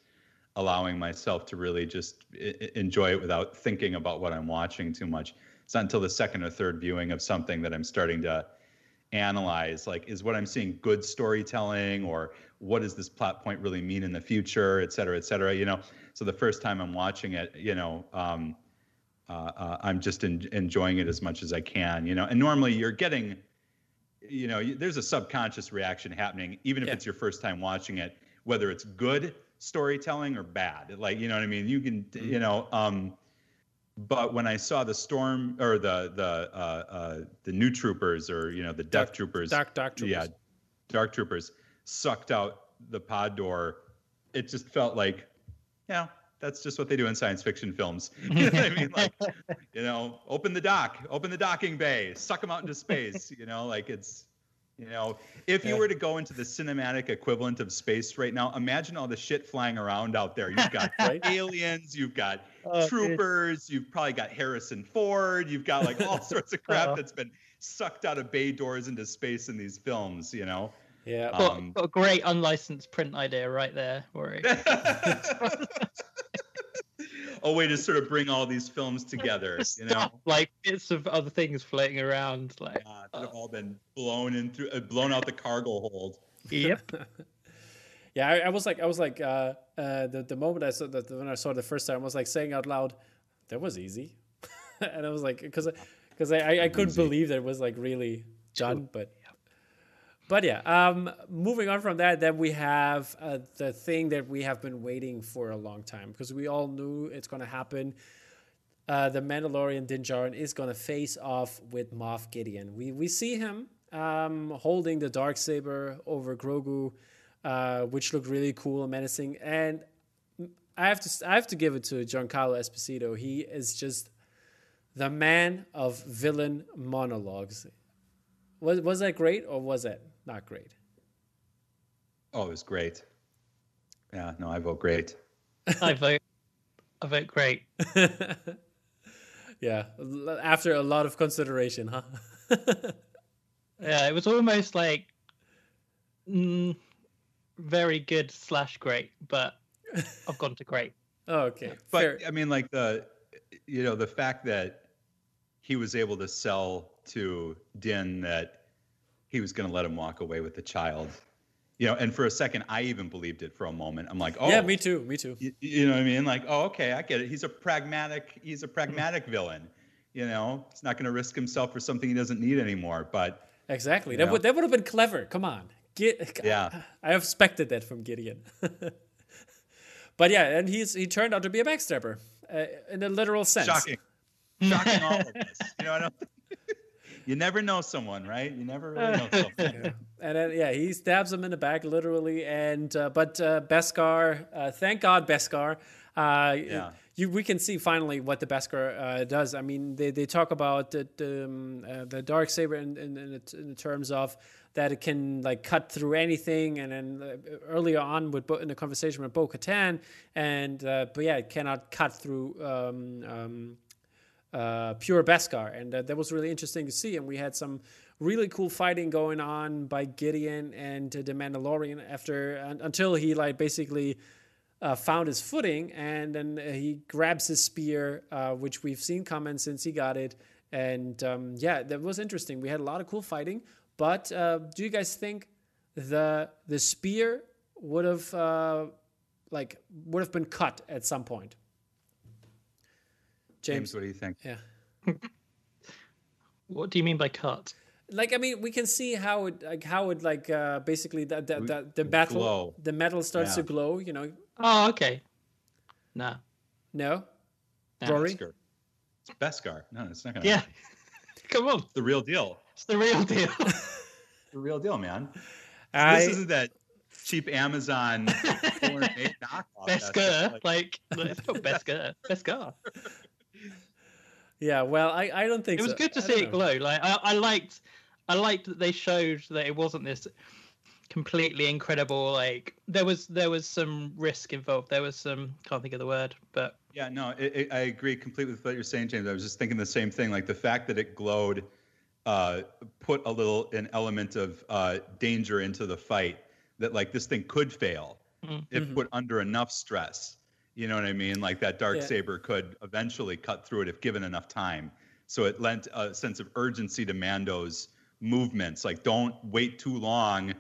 allowing myself to really just I- enjoy it without thinking about what I'm watching too much. It's not until the second or third viewing of something that I'm starting to analyze like is what i'm seeing good storytelling or what does this plot point really mean in the future et cetera et cetera you know so the first time i'm watching it you know um, uh, uh, i'm just en- enjoying it as much as i can you know and normally you're getting you know you- there's a subconscious reaction happening even if Yeah. it's your first time watching it whether it's good storytelling or bad like you know what i mean you can you know um but when I saw the storm or the the uh, uh, the new troopers or you know the death Dark- troopers, Dark Dark Troopers. yeah, dark troopers sucked out the pod door, it just felt like, yeah, that's just what they do in science fiction films. you know what I mean? Like, you know, open the dock, open the docking bay, suck them out into space. You know, like it's. You know, if you were to go into the cinematic equivalent of space right now, imagine all the shit flying around out there. You've got Right. aliens, you've got Oh, dude. troopers. You've probably got Harrison Ford. You've got like all sorts of crap Uh-oh. that's been sucked out of bay doors into space in these films. You know. Yeah. Uh, Got, Um, got a great unlicensed print idea right there, Rory. a way to sort of bring all these films together. You know. Stuff, like bits of other things floating around. Like, Uh, that have all been blown in through, uh, blown out the cargo hold. yep. Yeah, I, I was like, I was like, uh, uh, the the moment I saw that when I saw it the first time, I was like saying out loud, "That was easy," and I was like, because because I, I, I couldn't Easy. believe that it was like really done, but but yeah. Um, moving on from that, then we have uh, the thing that we have been waiting for a long time because we all knew it's going to happen. Uh, the Mandalorian Din Djarin is going to face off with Moff Gideon. We we see him um, holding the dark saber over Grogu, uh, which looked really cool and menacing. And I have to I have to give it to Giancarlo Esposito. He is just the man of villain monologues. Was was that great or was that not great? Oh, it was great. Yeah, no, I vote great. I vote. I vote great. yeah, after a lot of consideration, huh? Yeah, it was almost like mm, very good slash great, but I've gone to great. oh, okay, But fair. I mean, like the, you know, the fact that he was able to sell to Din that he was going to let him walk away with the child, you know, and for a second, I even believed it for a moment. I'm like, oh, yeah, me too. Me too. You, you know what I mean? Like, oh, okay, I get it. He's a pragmatic. He's a pragmatic villain. You know, he's not going to risk himself for something he doesn't need anymore. But Exactly. That know? would that would have been clever. Come on. Get, Yeah. I expected that from Gideon. but yeah, and he's he turned out to be a backstabber uh, in a literal sense. shocking, shocking all of us. You know, I don't, you never know someone, right? You never really know someone. Yeah. And then yeah, he stabs him in the back literally. And uh, but uh, Beskar, uh, thank God Beskar. Uh, Yeah. You, we can see finally what the Beskar uh, does. I mean, they, they talk about the the, um, uh, the dark saber in, in, in, the- in terms of that it can like cut through anything, and then uh, earlier on with Bo, in the conversation with Bo Katan, and uh, but yeah, it cannot cut through um, um, uh, pure Beskar, and uh, that was really interesting to see. And we had some really cool fighting going on by Gideon and uh, the Mandalorian after un- until he like basically uh, found his footing, and then he grabs his spear, uh, which we've seen coming since he got it. And um, yeah, that was interesting. We had a lot of cool fighting. But uh, do you guys think the the spear would have uh, like would have been cut at some point? James, James, what do you think? yeah. What do you mean by cut? like I mean, we can see how it like how it like uh, basically the the, the, the would metal glow. the metal starts Yeah. to glow. You know, Oh, okay. No. no, Yeah. Rory. Beskar. It's Beskar. No, it's not gonna. Yeah. Come on. It's the real deal. It's the real deal. The real deal, man. I, this isn't that cheap Amazon foreign made knockoff. Beskar. Like, Like, it's not Beskar. Beskar. Yeah, well, I, I don't think It was so. good to I see don't it know. glow. Like, I, I liked. I liked that they showed that it wasn't this completely incredible. Like there was there was some risk involved. There was some can't think of the word, but yeah, no, it, it, I agree completely with what you're saying, James. I was just thinking the same thing. Like the fact that it glowed uh, put a little an element of uh, danger into the fight. That like this thing could fail mm-hmm. if put under enough stress. You know what I mean? Like that dark yeah. saber could eventually cut through it if given enough time. So it lent a sense of urgency to Mando's movements. Like don't wait too long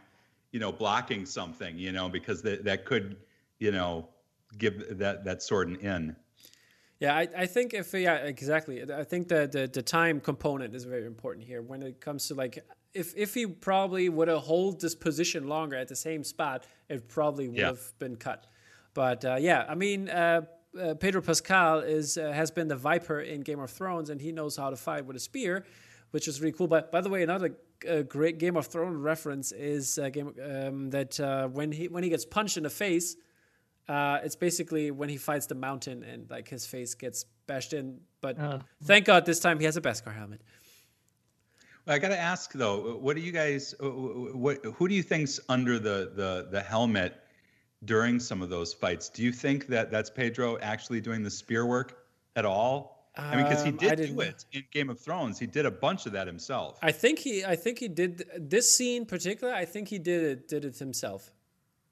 you know, blocking something, you know, because that that could, you know, give that that sword an in. Yeah, I, I think if yeah exactly. I think that the the time component is very important here when it comes to like if if he probably would have hold this position longer at the same spot, it probably would yeah. have been cut. But uh, yeah, I mean. Uh, uh, Pedro Pascal is uh, has been the Viper in Game of Thrones, and he knows how to fight with a spear, which is really cool. But by the way, another a great Game of Thrones reference is uh, game, um, that uh, when he when he gets punched in the face, uh, it's basically when he fights the mountain and like his face gets bashed in. But uh. thank God this time he has a Beskar helmet. I got to ask though, what do you guys? Uh, what who do you think's under the the the helmet during some of those fights? Do you think that that's Pedro actually doing the spear work at all? I mean, because he um, did do it in Game of Thrones. He did a bunch of that himself. I think he, I think he did this scene particular. I think he did it, did it himself.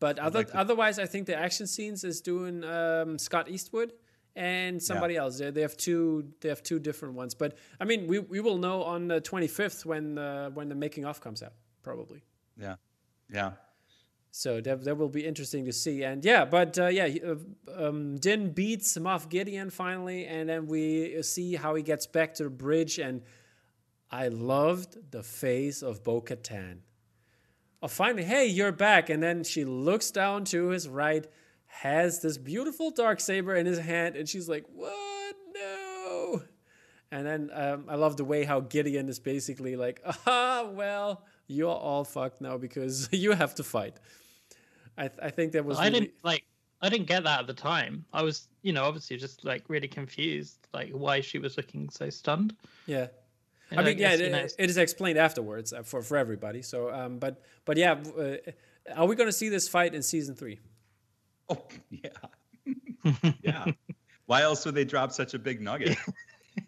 But other, like to... otherwise, I think the action scenes is doing um, Scott Eastwood and somebody yeah. else. They, they have two, they have two different ones. But I mean, we, we will know on the twenty fifth when the, when the making of comes out, probably. Yeah, yeah. So that, that will be interesting to see. And yeah, but uh, yeah, uh, um, Din beats Moff Gideon finally, and then we see how he gets back to the bridge. And I loved the face of Bo Katan. Oh, finally, hey, you're back. And then she looks down to his right, has this beautiful dark saber in his hand, and she's like, "What? No!" And then um, I love the way how Gideon is basically like, "Ah, well." You're all fucked now because you have to fight. I, th- I think that was. I didn't like. I didn't get that at the time. I was, you know, obviously just like really confused, like why she was looking so stunned. Yeah. And I mean, I guess, yeah, it, know, it is explained afterwards uh, for for everybody. So, um, but but yeah, uh, are we going to see this fight in season three? Oh yeah, yeah. Why else would they drop such a big nugget?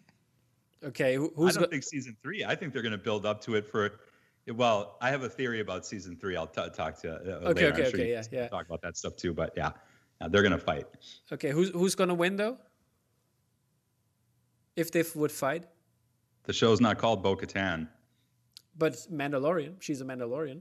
okay, who, who's? I don't go- think season three. I think they're going to build up to it for well, I have a theory about season three. I'll t- talk to uh, okay, later. okay, sure okay, yeah, yeah. Talk about that stuff too, but yeah, yeah they're gonna fight. Okay, who's who's gonna win though? If they would fight, the show's not called Bo Katan. But Mandalorian. She's a Mandalorian.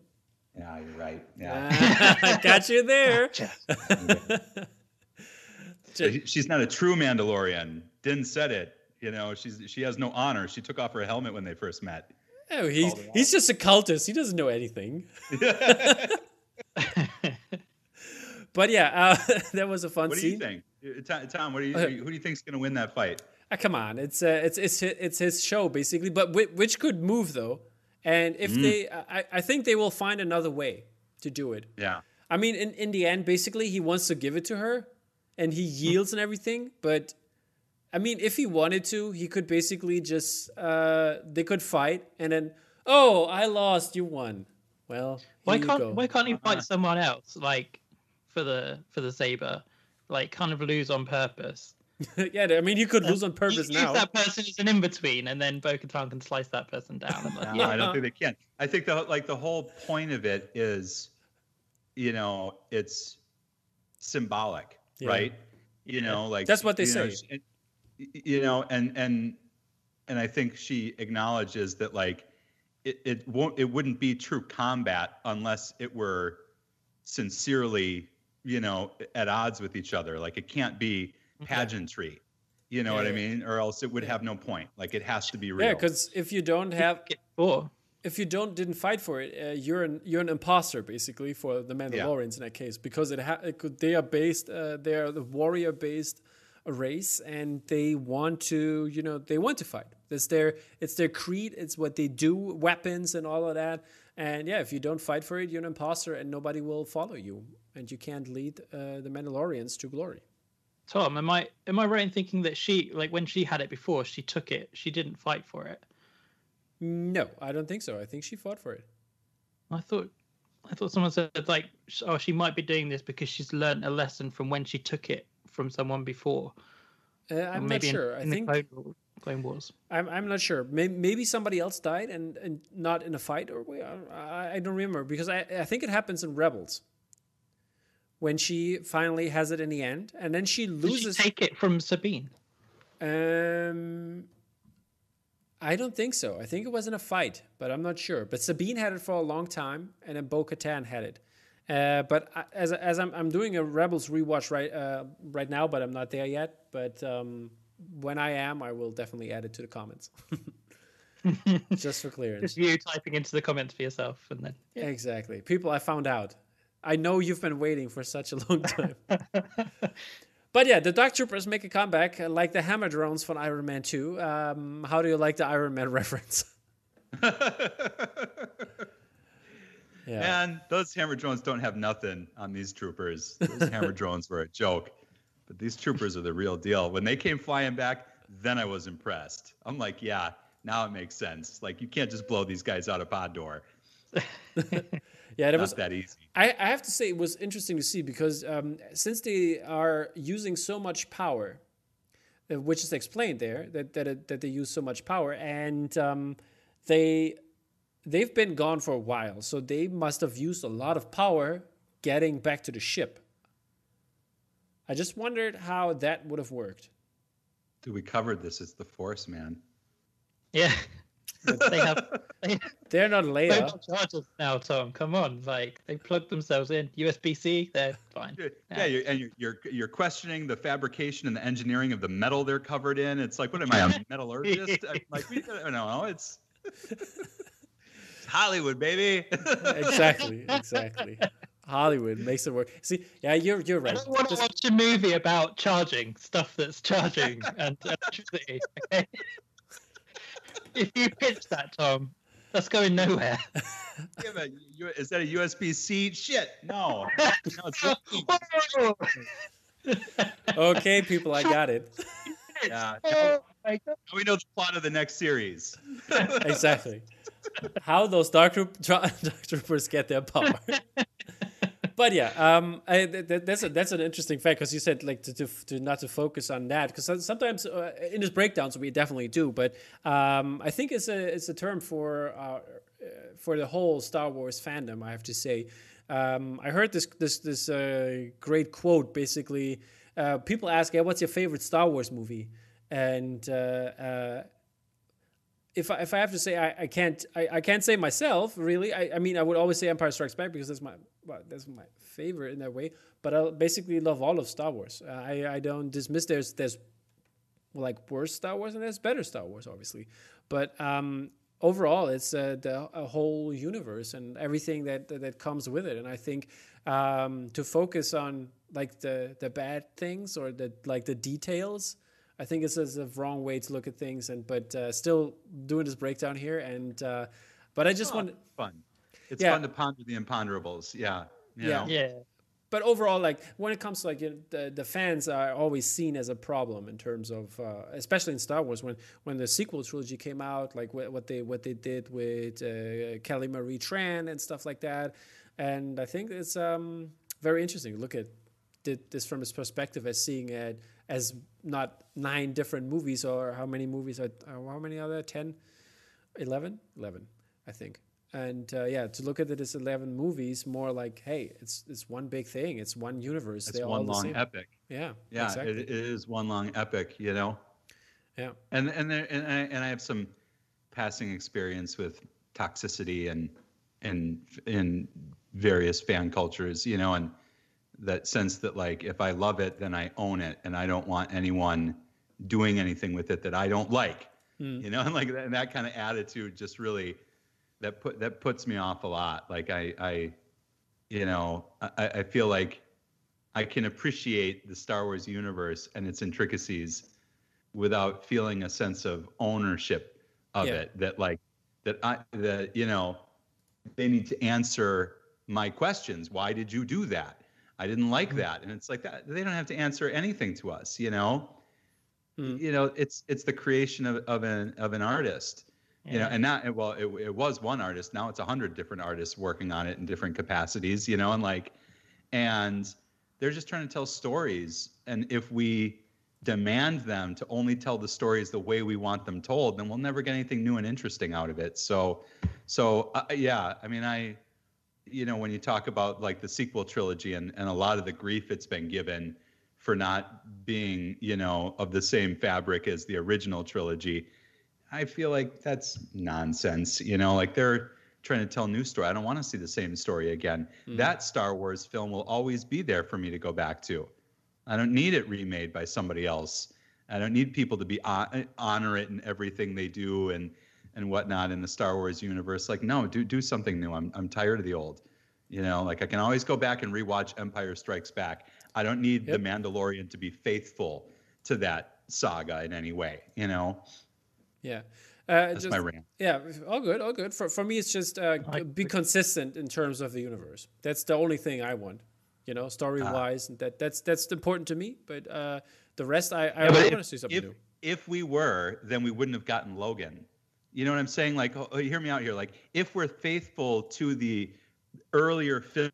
Yeah, you're right. Yeah, got you there. she's not a true Mandalorian. Din said it. You know, she's she has no honor. She took off her helmet when they first met. Oh, he's he's just a cultist. He doesn't know anything. but yeah, uh, that was a fun what scene. What do you think, Tom? What do you who do you think's going to win that fight? Uh, come on, it's uh, it's it's it's his show basically, but which could move though. And if mm. they, I, I think they will find another way to do it. Yeah. I mean, in, in the end, basically, he wants to give it to her, and he yields and everything. But I mean, if he wanted to, he could basically just uh, they could fight and then oh, I lost, you won. Well, why can't why can't he fight someone else like for the for the saber, like kind of lose on purpose? yeah, I mean, you could lose on purpose now. Use that person as an in between, and then Bo-Katan can slice that person down. no, yeah. I don't think they can. I think the like the whole point of it is, you know, it's symbolic, yeah. right? You know, like that's what they say. Know, you know and and and i think she acknowledges that like it, it won't it wouldn't be true combat unless it were sincerely you know at odds with each other. Like it can't be pageantry. You know yeah, what i mean? or else it would have no point. Like it has to be real. yeah because if you don't have oh if you don't didn't fight for it, uh, you're an you're an imposter basically for the Mandalorians yeah. in that case because it, ha- it could they are based uh, they are the warrior based a race and they want to you know they want to fight. It's their it's their creed it's what they do weapons and all of that. And yeah if you don't fight for it you're an imposter and nobody will follow you. And you can't lead uh, the mandalorians to glory. Tom am i am i right in thinking that she like when she had it before she took it she didn't fight for it? No, I don't think so. I think she fought for it. I thought I thought someone said like, oh, she might be doing this because she's learned a lesson from when she took it from someone before. Uh, I'm not sure. In, I think the Clone, Clone Wars. I'm, I'm not sure. Maybe, maybe somebody else died and, and not in a fight, or I, I don't remember because I, I think it happens in Rebels when she finally has it in the end, and then she loses. She take it from Sabine. Um, I don't think so. I think it was in a fight, but I'm not sure. But Sabine had it for a long time, and then Bo Katan had it. Uh, but I, as as I'm, I'm doing a Rebels rewatch right uh, right now, but I'm not there yet. But um, when I am, I will definitely add it to the comments, just for clearance. Just you typing into the comments for yourself, and then yeah. exactly people. I found out. I know you've been waiting for such a long time. but yeah, the Dark Troopers make a comeback, uh, like the Hammer drones from Iron Man 2. Um, how do you like the Iron Man reference? Yeah. And those hammer drones don't have nothing on these troopers. Those hammer drones were a joke. But these troopers are the real deal. When they came flying back, then I was impressed. I'm like, yeah, now it makes sense. Like you can't just blow these guys out of pod door. yeah, it was that easy. I, I, have to say it was interesting to see because um, since they are using so much power, uh, which is explained there that that, that they use so much power, and um, they they've been gone for a while, so they must have used a lot of power getting back to the ship. I just wondered how that would have worked. Dude, we covered this as the Force, man. Yeah. they have they, they're not Leia. chargers now, Tom. Come on, like they plug themselves in USB C. They're fine. Yeah, yeah you're, and you're, you're you're questioning the fabrication and the engineering of the metal they're covered in. It's like, what am I, a metallurgist? like, we don't know. It's Hollywood, baby. exactly, exactly. Hollywood makes it work. See, yeah, you're you're right. I don't want to watch a movie about charging stuff that's charging and electricity. Okay. if you pitch that, Tom, that's going nowhere. Yeah, but is that a USB C? Shit, no. no okay, people, I got it. Yeah. Oh now, now we know the plot of the next series. exactly how those dark, troop, dark troopers get their power. but yeah, um, I, that, that's a, that's an interesting fact because you said like to, to, to, not to focus on that because sometimes uh, in his breakdowns we definitely do, but um, I think it's a it's a term for uh, for the whole Star Wars fandom. I have to say, um, I heard this this this uh, great quote. Basically, uh, people ask, "Hey, what's your favorite Star Wars movie?" and uh, uh, if I, if I have to say I, I can't I, I can't say myself really. I, I mean I would always say Empire Strikes Back because that's my well, that's my favorite in that way. But I basically love all of Star Wars. Uh, I I don't dismiss there's there's like worse Star Wars and there's better Star Wars obviously. But um, overall it's uh, the a whole universe and everything that, that, comes with it. And I think um, to focus on like the the bad things or the like the details I think it's a wrong way to look at things, and but uh, still doing this breakdown here, and uh, but I just oh, want fun. It's yeah. fun to ponder the imponderables. Yeah. yeah. Know. Yeah. But overall, like when it comes to like you know, the the fans are always seen as a problem in terms of, uh, especially in Star Wars when when the sequel trilogy came out, like what they what they did with uh, Kelly Marie Tran and stuff like that, and I think it's um, very interesting. Look at did this from his perspective as seeing it as not nine different movies or how many movies are, how many are there? 10 11 11 i think. And uh, yeah to look at it as 11 movies more like hey it's it's one big thing. It's one universe. It's They're one long same. epic. Yeah yeah exactly. it, it is one long epic you know? Yeah. And and there, and, I, and I have some passing experience with toxicity and and in various fan cultures you know and that sense that like if I love it, then I own it, and I don't want anyone doing anything with it that I don't like. Mm. You know, and like that, and that kind of attitude just really that put that puts me off a lot. Like I, I you know, I, I feel like I can appreciate the Star Wars universe and its intricacies without feeling a sense of ownership of yeah. it. That like that I that you know they need to answer my questions. Why did you do that? I didn't like mm. that. And it's like that they don't have to answer anything to us, you know. Mm. You know, it's it's the creation of, of an of an artist. you know and not well it, it was one artist now it's a hundred different artists working on it in different capacities you know and like and they're just trying to tell stories and if we demand them to only tell the stories the way we want them told then we'll never get anything new and interesting out of it so so uh, yeah i mean i you know when you talk about like the sequel trilogy and and a lot of the grief it's been given for not being you know of the same fabric as the original trilogy I feel like that's nonsense. You know, like they're trying to tell a new story. I don't want to see the same story again. Mm. That Star Wars film will always be there for me to go back to. I don't need it remade by somebody else. I don't need people to be honor it in everything they do and and whatnot in the Star Wars universe. Like, no, do do something new. I'm I'm tired of the old. You know, like I can always go back and rewatch Empire Strikes Back. I don't need yep. the Mandalorian to be faithful to that saga in any way. You know. Yeah. Uh, That's just, my rant. Yeah, all good, all good. For for me, it's just uh, be consistent in terms of the universe. That's the only thing I want. You know, story wise, uh, that that's that's important to me. But uh, the rest, I I, yeah, want to see something if, new. If we were, then we wouldn't have gotten Logan. You know what I'm saying? Like, oh, hear me out here. Like, if we're faithful to the earlier film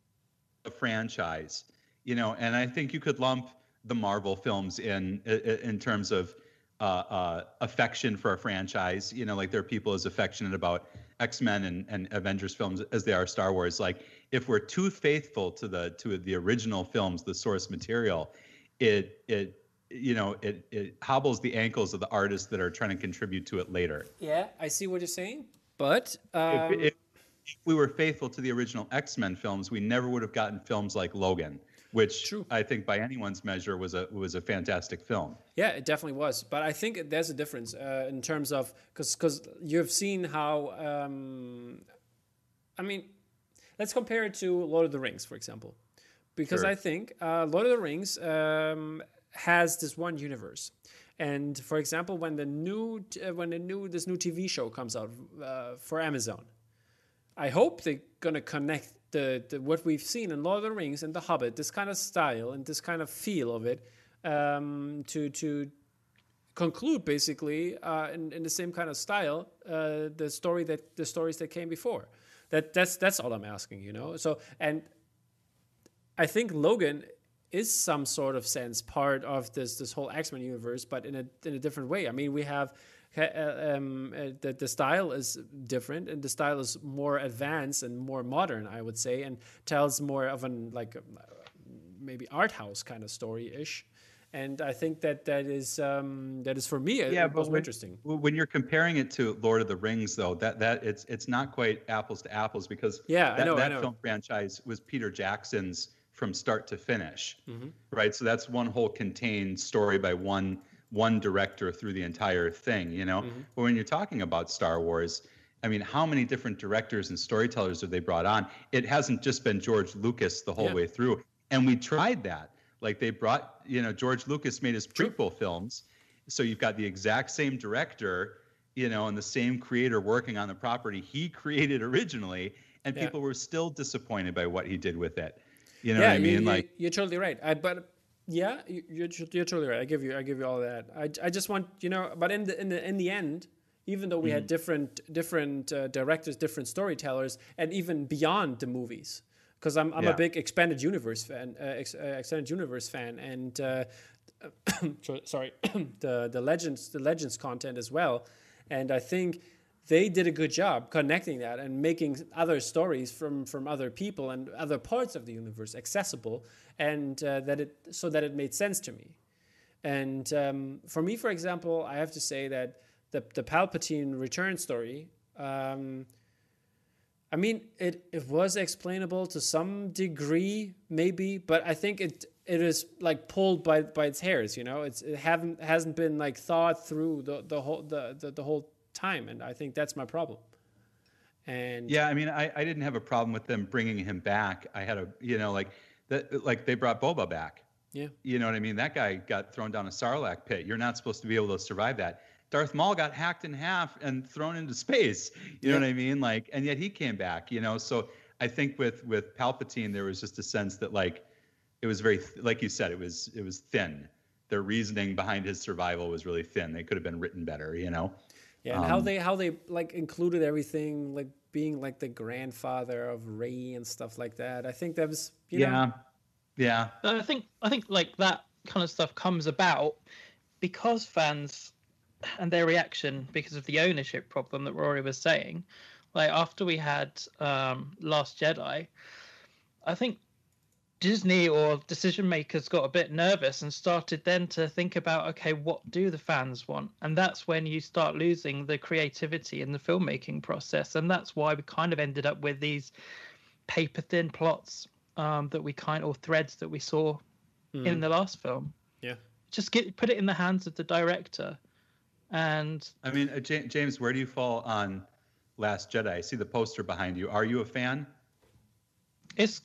franchise, you know, and I think you could lump the Marvel films in in terms of uh, uh, affection for a franchise. You know, like there are people as affectionate about X Men and, and Avengers films as they are Star Wars. Like if we're too faithful to the to the original films, the source material, it it you know it it hobbles the ankles of the artists that are trying to contribute to it later. Yeah, I see what you're saying, but um... if, if, if we were faithful to the original X Men films, we never would have gotten films like Logan which True. I think by anyone's measure was a was a fantastic film. Yeah, it definitely was. But I think there's a difference uh, in terms of because because you've seen how um, I mean, let's compare it to Lord of the Rings, for example, because sure. I think uh, Lord of the Rings um, has this one universe. And for example, when the new uh, when the new this new TV show comes out uh, for Amazon, I hope they're gonna connect the, the, what we've seen in Lord of the Rings and The Hobbit, this kind of style and this kind of feel of it, um, to to conclude basically uh, in, in the same kind of style uh, the story that the stories that came before. That that's that's all I'm asking, you know. So and I think Logan is some sort of sense part of this this whole X Men universe, but in a in a different way. I mean, we have uh, um, uh, the, the style is different and the style is more advanced and more modern, I would say, and tells more of an like uh, maybe art house kind of story ish. And I think that that is um, that is for me yeah, but when, interesting. When you're comparing it to Lord of the Rings, though, that that it's it's not quite apples to apples because yeah, that, know, that film franchise was Peter Jackson's from start to finish, mm-hmm. right? So that's one whole contained story by one one director through the entire thing, you know? Mm-hmm. But when you're talking about Star Wars, I mean, how many different directors and storytellers have they brought on? It hasn't just been George Lucas the whole yeah. way through. And we tried that. Like they brought, you know, George Lucas made his prequel films. So you've got the exact same director, you know, and the same creator working on the property he created originally. And yeah. people were still disappointed by what he did with it. You know yeah, what I mean? You, like you're totally right. I, but yeah, you're, you're totally right. I give you I give you all that. I, I just want you know, but in the in the in the end, even though we mm-hmm. had different different uh, directors, different storytellers, and even beyond the movies, because I'm I'm yeah. a big expanded universe fan, uh, ex, uh, extended universe fan, and uh, sorry, the the legends the legends content as well, and I think they did a good job connecting that and making other stories from from other people and other parts of the universe accessible and uh, that it so that it made sense to me. And um, for me for example i have to say that the, the palpatine return story um, i mean it, it was explainable to some degree maybe but i think it it is like pulled by by its hairs you know? It's it haven't hasn't been like thought through the, the whole the, the, the whole time, and I think that's my problem. And yeah, I mean, I, I didn't have a problem with them bringing him back. I had a you know like that like they brought Boba back. Yeah, you know what I mean. That guy got thrown down a Sarlacc pit. You're not supposed to be able to survive that. Darth Maul got hacked in half and thrown into space. You yeah. know what I mean? Like, and yet he came back. You know, so I think with with Palpatine, there was just a sense that like it was very like you said, it was it was thin. Their reasoning behind his survival was really thin. They could have been written better. You know. Yeah, and how Um, they how they like included everything, like being like the grandfather of Rey and stuff like that. I think that was you yeah, know yeah, But I think I think like that kind of stuff comes about because fans and their reaction because of the ownership problem that Rory was saying. Like after we had um, Last Jedi, I think Disney or decision makers got a bit nervous and started then to think about okay, what do the fans want? And that's when you start losing the creativity in the filmmaking process. And that's why we kind of ended up with these paper thin plots um, that we kind or threads that we saw in the last film. Yeah. Just get put it in the hands of the director, and I mean, uh, Ja- James, where do you fall on Last Jedi? I see the poster behind you. Are you a fan? it's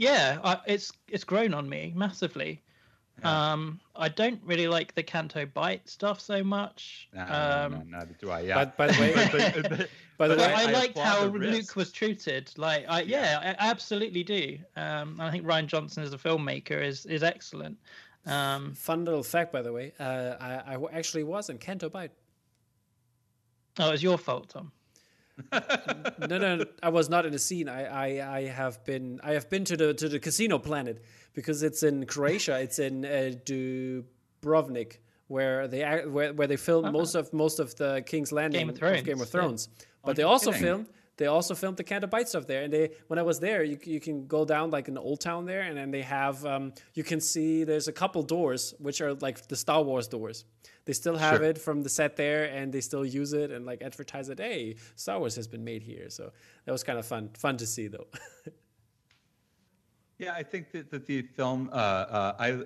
yeah, I, it's it's grown on me massively. Yeah. Um, I don't really like the Canto Bight stuff so much. No, um, no, no, neither do I. Yeah. But by the way, But- but- by the way, I, I liked applaud how Luke was treated. Like, I, yeah, I absolutely do. Um, I think Rian Johnson as a filmmaker is is excellent. Um, fun little fact, by the way, uh, I, I w- actually was in Canto Bight. oh, it was your fault, Tom. No, no, I was not in the scene. I, I, I have been, I have been to the to the casino planet because it's in Croatia. It's in uh, Dubrovnik, where they where, where they filmed most of most of the King's Landing Game of Thrones, Game of yeah. Thrones. But they also kidding. filmed. They also filmed the Canto Bight stuff there, and they when I was there, you, you can go down like an old town there, and then they have um, you can see there's a couple doors which are like the Star Wars doors. They still have Sure. it from the set there, and they still use it and like advertise it. Hey, Star Wars has been made here, so that was kind of fun. Fun to see though. Yeah, I think that, that the film, uh, uh, I,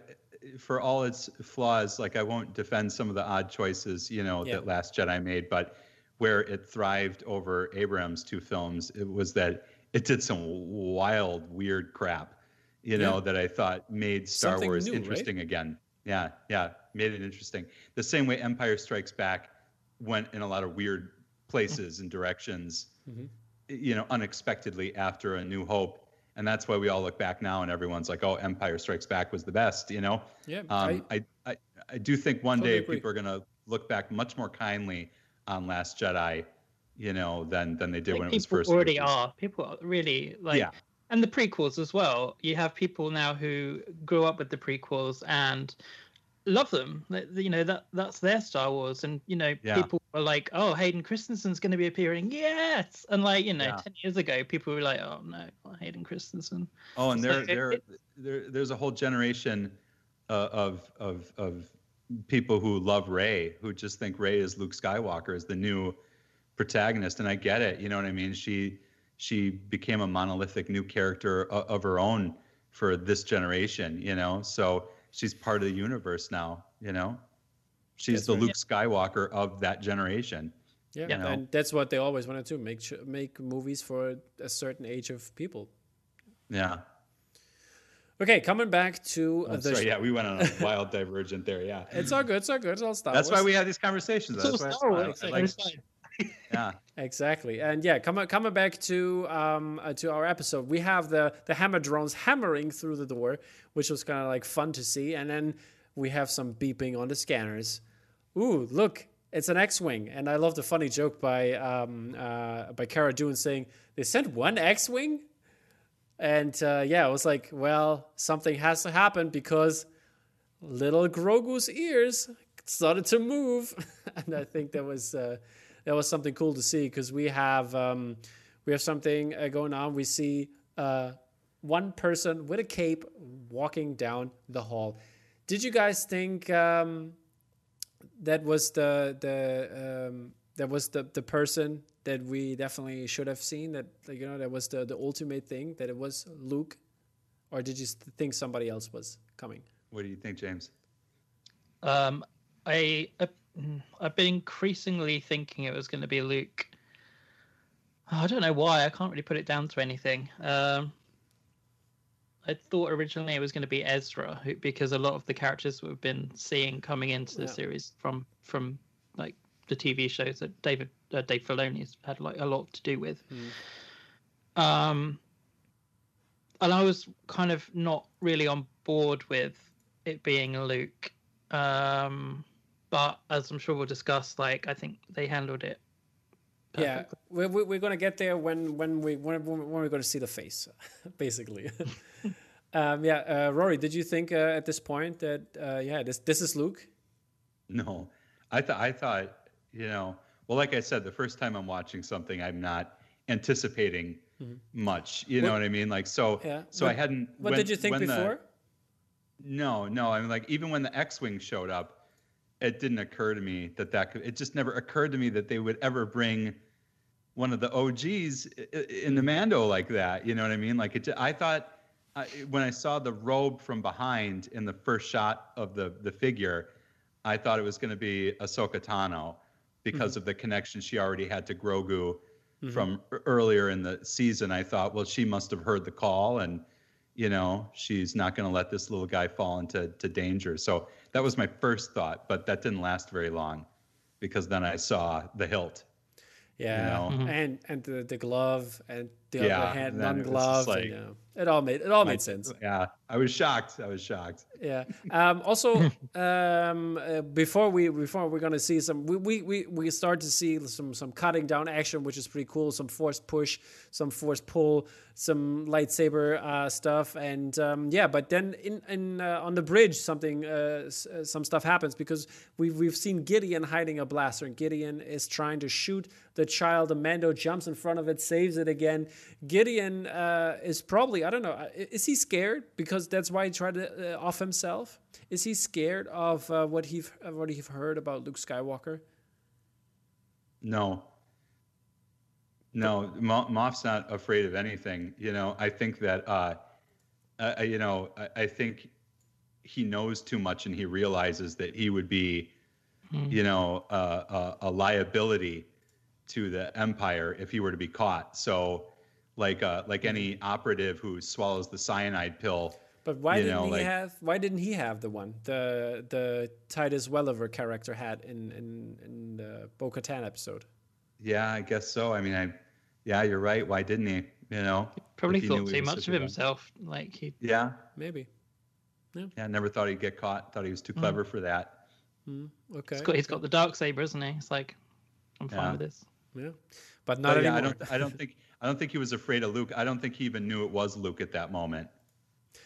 for all its flaws, like I won't defend some of the odd choices, you know, Yeah. that Last Jedi made, but where it thrived over Abrams' two films, it was that it did some wild, weird crap, you know, that I thought made Star Something Wars new, right? interesting again. Yeah, yeah, made it interesting. The same way Empire Strikes Back went in a lot of weird places and directions Mhm. you know, unexpectedly after A New Hope, and that's why we all look back now and everyone's like, "Oh, Empire Strikes Back was the best," you know. Yeah, Um, I, I, I do think one Totally day agree. people are gonna look back much more kindly on Last Jedi, you know, than than they did think when it was first. people first. already released. are. People are really like, Yeah. and the prequels as well. You have people now who grew up with the prequels and love them. You know that that's their Star Wars, and you know Yeah. people are like, "Oh, Hayden Christensen's going to be appearing." Yes, and like you know, Yeah. ten years ago, people were like, "Oh no, Hayden Christensen." Oh, and there, it- there, it- there, there's a whole generation uh, of of of people who love Rey, who just think Rey is Luke Skywalker, is the new protagonist, and I get it. You know what I mean? She she became a monolithic new character of, of her own for this generation. You know, so she's part of the universe now. You know, she's That's the right. Luke Skywalker of that generation. yeah, you know? and that's what they always wanted to make sure, make movies for a certain age of people. Yeah. Okay, coming back to Oh, the. sorry. Yeah, we went on a wild divergent there. Yeah. It's all good. It's all good. It's all Star That's why we have these conversations. It's all That's why Star I- Wars. I like- it's fine. Yeah. Exactly, and yeah, coming coming back to um uh, to our episode, we have the the hammer drones hammering through the door, which was kind of like fun to see, and then we have some beeping on the scanners. Ooh, look, it's an X-wing, and I love the funny joke by um uh by Cara Dune saying they sent one X-wing, and uh, yeah, it was like, well, something has to happen because little Grogu's ears started to move, and I think that was uh, that was something cool to see because we have um, we have something uh, going on. We see uh, one person with a cape walking down the hall. Did you guys think um, that was the the um, that was the the person that we definitely should have seen? That you know that was the the ultimate thing that it was Luke, or did you think somebody else was coming? What do you think, James? Um, I, I I've been increasingly thinking it was going to be Luke. Oh, I don't know why. I can't really put it down to anything. Um, I thought originally it was going to be Ezra, who, because a lot of the characters we've been seeing coming into the Yeah. series from from like the TV shows that David uh, Dave Filoni's had like a lot to do with. Um, and I was kind of not really on board with it being Luke. Um, but as I'm sure we'll discuss, like I think they handled it. Yeah, perfectly. we're, we're we're gonna get there when when we when, when we're gonna see the face, basically. um, yeah, uh, Rory, did you think uh, at this point that uh, yeah this this is Luke? No, I thought I thought you know. Well, like I said, the first time I'm watching something, I'm not anticipating much. You know What- what I mean? Like so. Yeah. So I hadn't. What when- did you think when the- before? No, no. I mean, like even when the X-wing showed up, it didn't occur to me that that could. It just never occurred to me that they would ever bring one of the OGs in the Mando like that. You know what I mean? Like it. I thought I, when I saw the robe from behind in the first shot of the the figure, I thought it was going to be Ahsoka Tano because mm-hmm. of the connection she already had to Grogu mm-hmm. from e- earlier in the season. I thought, well, she must have heard the call and you know she's not going to let this little guy fall into to danger so that was my first thought but that didn't last very long because then i saw the hilt Yeah, know? Mhm. and and the, the glove and the Yeah, other hand and then non-glove. just and, like- yeah. It all made it all made sense. yeah i was shocked i was shocked Yeah. Um, also, um, uh, before we before we're gonna see some, we, we, we, we start to see some some cutting down action, which is pretty cool. Some force push, some force pull, some lightsaber uh, stuff, and um, yeah. But then in in uh, on the bridge, something uh, uh, some stuff happens because we've we've seen Gideon hiding a blaster, and Gideon is trying to shoot the child. Amando jumps in front of it, saves it again. Gideon uh, is probably I don't know. uh, Is he scared because that's why he tried to uh, off himself? Is he scared of uh, what he uh, what he've heard about Luke Skywalker? no no Mo- moff's not afraid of anything you know i think that uh, uh you know I, I think he knows too much and he realizes that he would be you know uh, a, a liability to the empire if he were to be caught so like uh like any operative who swallows the cyanide pill But why didn't know, he like- have? Why didn't he have the one the the Titus Welliver character had in in in the Bo-Katan episode? yeah i guess so i mean i yeah you're right why didn't he you know Probably he thought knew he too much of a gun. himself. Like he, yeah Maybe. yeah never thought he'd get caught thought he was too Hmm. clever for that Okay. he's got he's got the dark saber, isn't he? It's like I'm fine Yeah. with this. yeah, but not But yeah, anymore. I don't. I don't think. I don't think he was afraid of Luke. I don't think he even knew it was Luke at that moment.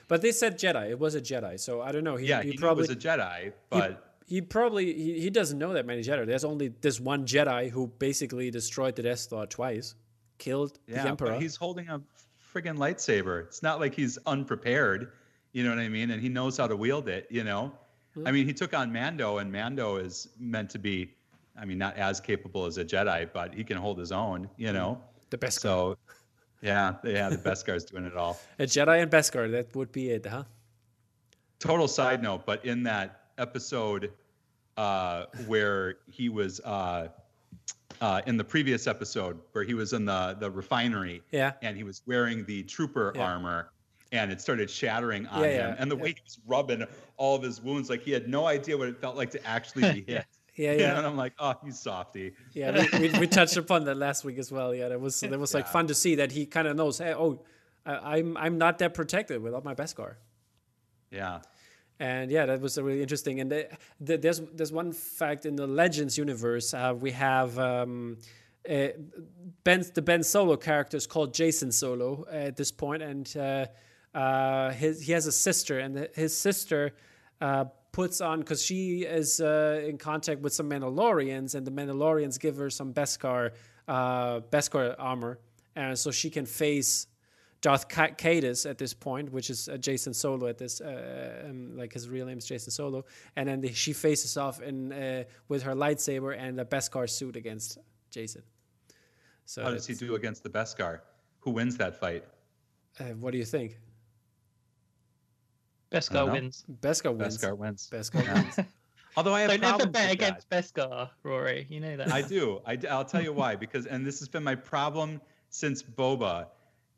But they said Jedi. It was a Jedi, so I don't know. He, Yeah, he, he, probably was a Jedi, but he, probably he, he doesn't know that many Jedi. There's only this one Jedi who basically destroyed the Death Star twice, killed yeah, the Emperor. but he's holding a friggin' lightsaber. It's not like he's unprepared. You know what I mean? And he knows how to wield it. You know, Hmm. I mean, he took on Mando, and Mando is meant to be. I mean, not as capable as a Jedi, but he can hold his own. You know, the best so. Yeah, yeah, the Beskar's doing it all. a Jedi and Beskar. That would be it, huh? total side note, but in that episode uh, where he was uh, uh, in the previous episode where he was in the the refinery Yeah. and he was wearing the trooper Yeah. armor and it started shattering on Yeah, him yeah, and the way he was rubbing all of his wounds like he had no idea what it felt like to actually be hit Yeah, You know, yeah, and i'm like oh you softy yeah. We, we, we touched upon that last week as well. Yeah, that was that was like fun to see that he kind of knows. Hey, oh, I, I'm I'm not that protected without my Beskar. yeah And yeah, that was really interesting. And the, the, there's there's one fact in the Legends universe. Uh, we have um, uh, Ben the Ben Solo character is called Jacen Solo at this point, and uh, uh, his he has a sister, and his sister uh, puts on because she is uh, in contact with some Mandalorians, and the Mandalorians give her some Beskar uh, Beskar armor, and so she can face Darth Ca- Caedus at this point, which is uh, Jacen Solo at this, uh, um, like his real name is Jacen Solo, and then the, she faces off in uh, with her lightsaber and a Beskar suit against Jacen. So, how does he do against the beskar who wins that fight Uh, what do you think? Beskar know. wins. Beskar wins. beskar wins Beskar Yeah. wins. although i have So never problems bet with that. against Beskar, Rory. You know that. I do. I, will tell you why. Because, and this has been my problem since Boba.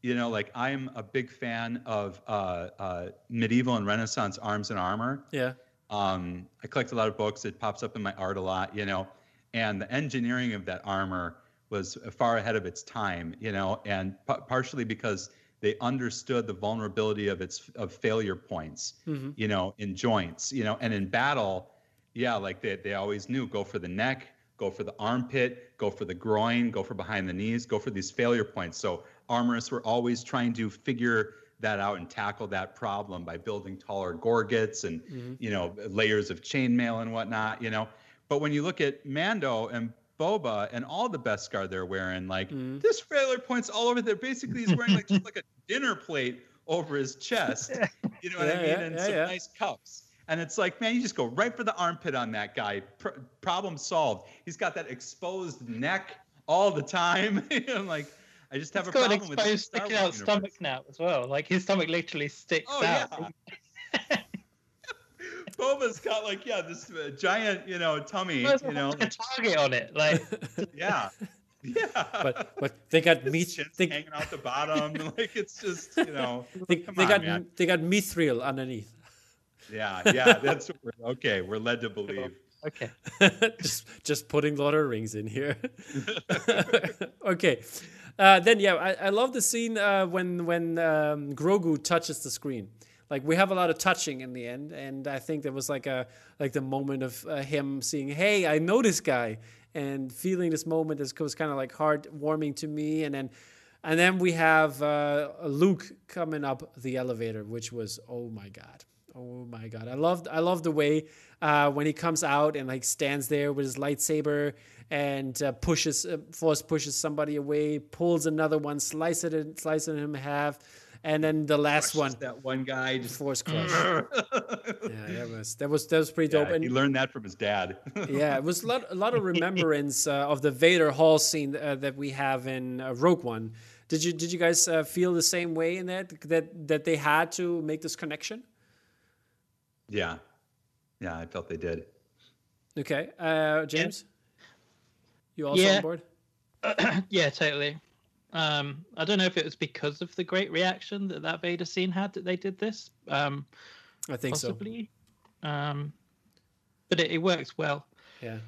You know, like I'm a big fan of uh, uh, medieval and Renaissance arms and armor. Yeah, Um, I collect a lot of books. It pops up in my art a lot. You know, and the engineering of that armor was far ahead of its time. You know, and p- partially because they understood the vulnerability of its of failure points. You know, in joints. You know, and in battle, yeah, like they they always knew go for the neck, go for the armpit, go for the groin, go for behind the knees, go for these failure points. So armorists were always trying to figure that out and tackle that problem by building taller gorgets and mm-hmm. you know layers of chainmail and whatnot. You know, but when you look at Mando and Boba and all the Beskar they're wearing, like mm-hmm. this trailer points all over there. Basically, he's wearing like just like a dinner plate over his chest. You know what yeah, I mean? Yeah, and yeah, some nice cuffs. And it's like, man, you just go right for the armpit on that guy. Pr- problem solved. He's got that exposed neck all the time. I'm like, I just have He's a problem with exposed sticking out stomach now as well. Like his stomach literally sticks oh, out. Yeah. Boba's got like yeah this uh, giant you know tummy you know. a target on it like. Yeah. Yeah. But but they got meat they, hanging out the bottom like it's just you know they, they on, got man. they got mithril underneath. Yeah yeah that's what we're, okay we're led to believe. Okay. Just just putting Lord of Rings in here. Okay. Uh, then yeah, I, I love the scene uh, when when um, Grogu touches the screen. Like we have a lot of touching in the end, and I think there was like a like the moment of uh, him seeing, hey, I know this guy, and feeling this moment is, was kind of like heartwarming to me. And then and then we have uh, Luke coming up the elevator, which was oh my god, oh my god, I loved I love the way uh, when he comes out and like stands there with his lightsaber and uh, pushes uh, force pushes somebody away, pulls another one, slices it, slices him in half, and then the last one, that one guy, just force crush. yeah, that was that was that was pretty yeah, dope. And he learned that from his dad. yeah, it was a lot, a lot of remembrance uh, of the Vader Hall scene uh, that we have in uh, Rogue One. Did you did you guys uh, feel the same way in that that that they had to make this connection? Yeah, yeah, I felt they did. Okay, James. You also yeah. on board? yeah, totally. Um, I don't know if it was because of the great reaction that that Vader scene had that they did this. Um, I think possibly. so. Um, but it, it, works well. Yeah,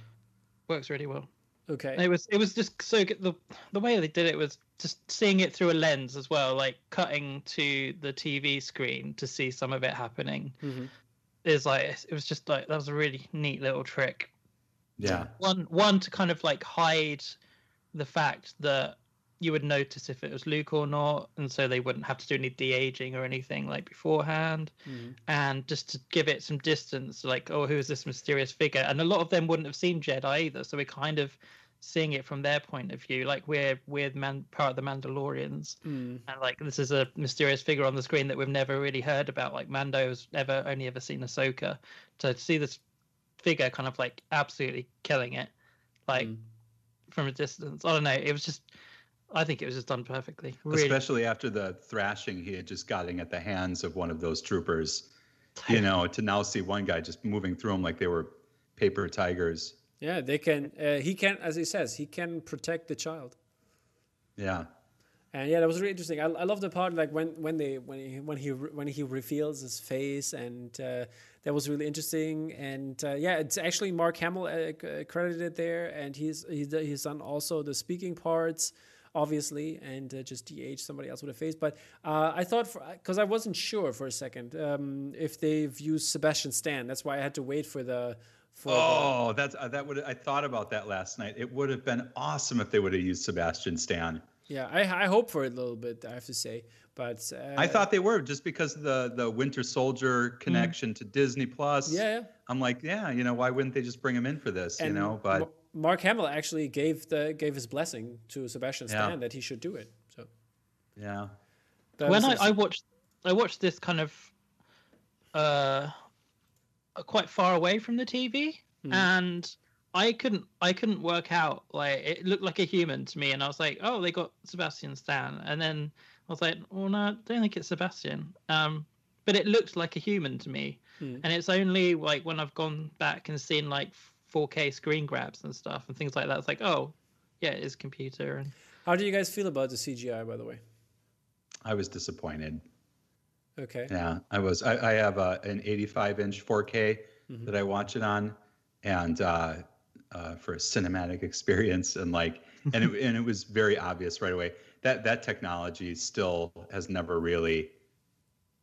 works really well. Okay. It was it was just so good. the the way they did it was just seeing it through a lens as well, like cutting to the TV screen to see some of it happening. Mm-hmm. Is like it was just like that was a really neat little trick. Yeah. One one to kind of like hide the fact that you would notice if it was Luke or not, and so they wouldn't have to do any de aging or anything like beforehand, mm. and just to give it some distance, like oh, who is this mysterious figure? And a lot of them wouldn't have seen Jedi either, so we're kind of seeing it from their point of view, like we're we're man, part of the Mandalorians, mm. and like this is a mysterious figure on the screen that we've never really heard about. Like Mando's ever only ever seen Ahsoka, to see this figure kind of like absolutely killing it, like mm. from a distance. I don't know. It was just, I think it was just done perfectly. Really. Especially after the thrashing he had just gotten at the hands of one of those troopers. You know, to now see one guy just moving through them like they were paper tigers. Yeah, they can. Uh, he can, as he says, he can protect the child. Yeah. And yeah, that was really interesting. I, I love the part like when when they when he when he when he reveals his face and uh, that was really interesting. And uh, yeah, it's actually Mark Hamill uh, credited there, and he's he's done also the speaking parts obviously, and uh, just DH somebody else with a face. But uh, I thought, because I wasn't sure for a second um, if they've used Sebastian Stan. That's why I had to wait for the. For oh, the... that's uh, that would I thought about that last night. It would have been awesome if they would have used Sebastian Stan. Yeah, I, I hope for it a little bit. I have to say, but uh, I thought they were just because the the Winter Soldier mm. connection mm. to Disney Plus. Yeah, I'm like, yeah, you know, why wouldn't they just bring him in for this? And you know, but Mark Hamill actually gave the gave his blessing to Sebastian Stan yeah. that he should do it. So yeah, when I, I watched I watched this kind of uh quite far away from the TV mm. and I couldn't I couldn't work out like it looked like a human to me and I was like oh they got Sebastian Stan and then I was like, "Oh no, I don't think it's Sebastian." Um, but it looked like a human to me, hmm. and it's only like when I've gone back and seen like 4K screen grabs and stuff and things like that. It's like, oh, yeah, it is computer. And how do you guys feel about the CGI, by the way? I was disappointed. Okay. Yeah, I was. I, I have a, an 85 inch 4K mm-hmm. that I watch it on, and uh, uh, for a cinematic experience, and like, and it, and it was very obvious right away that that technology still has never really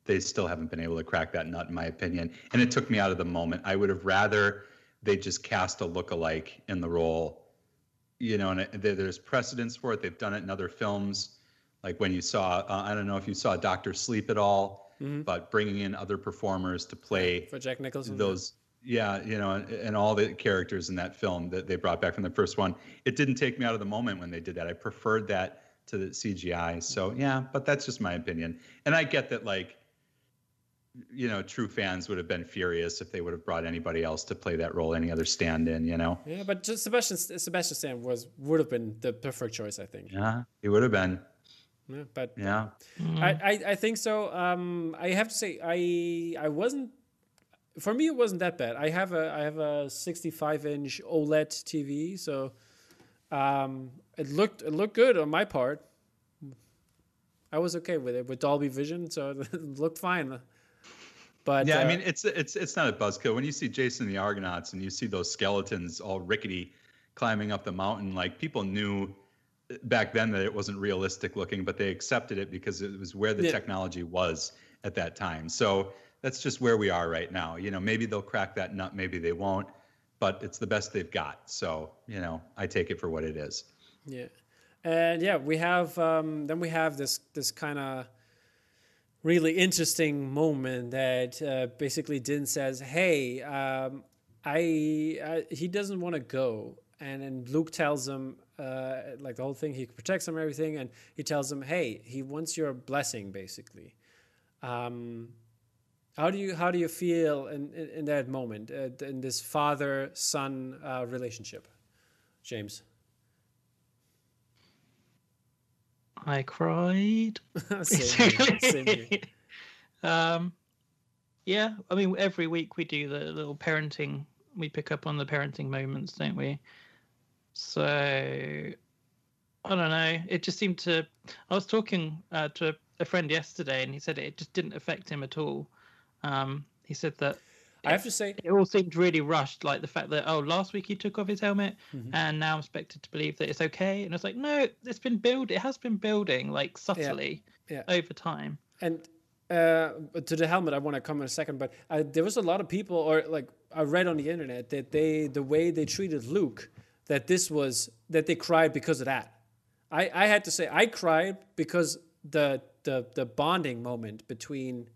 they still haven't been able to crack that nut in my opinion and it took me out of the moment i would have rather they just cast a look-alike in the role. You know, and it, there's precedence for it. They've done it in other films, like when you saw. Uh, I don't know if you saw Doctor Sleep at all, Mm-hmm. but bringing in other performers to play for Jack Nicholson. those yeah you know and, and all the characters in that film that they brought back from the first one it didn't take me out of the moment when they did that i preferred that to the cgi so yeah but that's just my opinion and i get that like you know true fans would have been furious if they would have brought anybody else to play that role any other stand-in you know Yeah, but just Sebastian Sebastian Stan was would have been the perfect choice, I think. yeah he would have been Yeah, but yeah I, I, I think so. Um, I have to say, I I wasn't. For me, it wasn't that bad. I have a I have a 65 inch OLED TV, so um, it looked it looked good on my part. I was okay with it with Dolby Vision, so it looked fine. But yeah, uh, I mean, it's it's it's not a buzzkill when you see Jason and the Argonauts and you see those skeletons all rickety climbing up the mountain. Like people knew back then that it wasn't realistic looking, but they accepted it because it was where the Yeah. technology was at that time. So that's just where we are right now. You know, maybe they'll crack that nut, maybe they won't, but it's the best they've got. So you know, I take it for what it is. Yeah, and yeah, we have um, then we have this this kind of really interesting moment that uh, basically Din says, "Hey, um, I, I he doesn't want to go," and then Luke tells him uh, like the whole thing. He protects him, everything, and he tells him, "Hey, he wants your blessing, basically." Um, how do you how do you feel in in, in that moment uh, in this father son uh, relationship, James? I cried. same here, same here. um, yeah, I mean, every week we do the little parenting. We pick up on the parenting moments, don't we? So I don't know. It just seemed to. I was talking uh, to a friend yesterday, and he said it just didn't affect him at all. Um, he said that I have to say, it all seemed really rushed. Like the fact that oh, last week he took off his helmet, Mm-hmm. and now I'm expected to believe that it's okay. And it's like no, it's been build. It has been building like subtly Yeah. over time. and uh, to the helmet, I want to come in a second, but uh, there was a lot of people, or like I read on the internet that they, the way they treated Luke, that this was that they cried because of that. I, I had to say I cried because the the the bonding moment between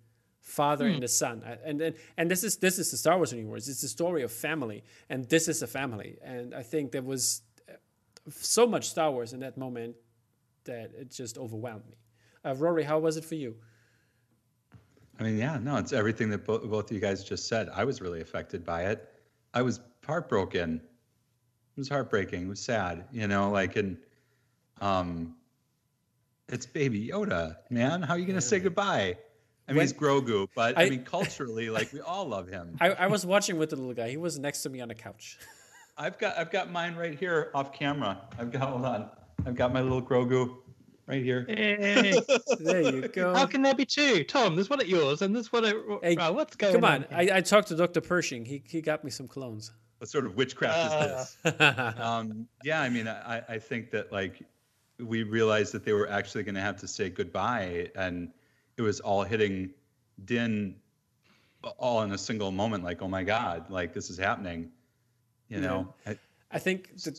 father and the son, and and and this is this is the Star Wars universe. It's the story of family, and this is a family, and I think there was uh, so much Star Wars in that moment that it just overwhelmed me. Uh, Rory, how was it for you? I mean, yeah, no, it's everything that both, both of you guys just said. I was really affected by it. I was heartbroken. It was heartbreaking. It was sad, you know, like, and, um, it's baby Yoda, man. How are you going to say goodbye? I mean, When- he's Grogu, but I, I- mean, culturally, like, we all love him. I, I was watching with the little guy. He was next to me on the couch. I've got, I've got mine right here off camera. I've got, hold on. I've got my little Grogu right here. Hey, There you go. how can there be two? Tom, there's one at yours and there's one at. Hey, Right, what's going on? Come on? on. I, I talked to Dr. Pershing. He, he got me some colognes. What sort of witchcraft Uh, is this? um, yeah, I mean, I, I think that like we realized that they were actually going to have to say goodbye, and it was all hitting Din all in a single moment. Like, oh my God, like this is happening. You know, I- I think th-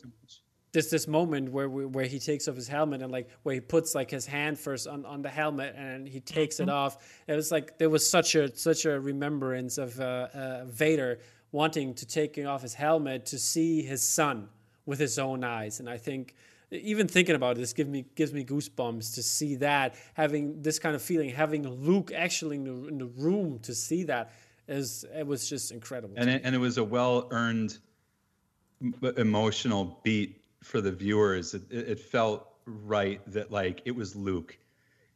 there's this moment where we, where he takes off his helmet and like where he puts like his hand first on, on the helmet and he takes it off. It was like there was such a such a remembrance of uh, uh, Vader wanting to taking off his helmet to see his son with his own eyes, and I think even thinking about this gives me gives me goosebumps to see that having this kind of feeling, having Luke actually in the, in the room to see that is it was just incredible. and it, and it was a well earned uh, emotional beat for the viewers. It, it felt right that like it was Luke.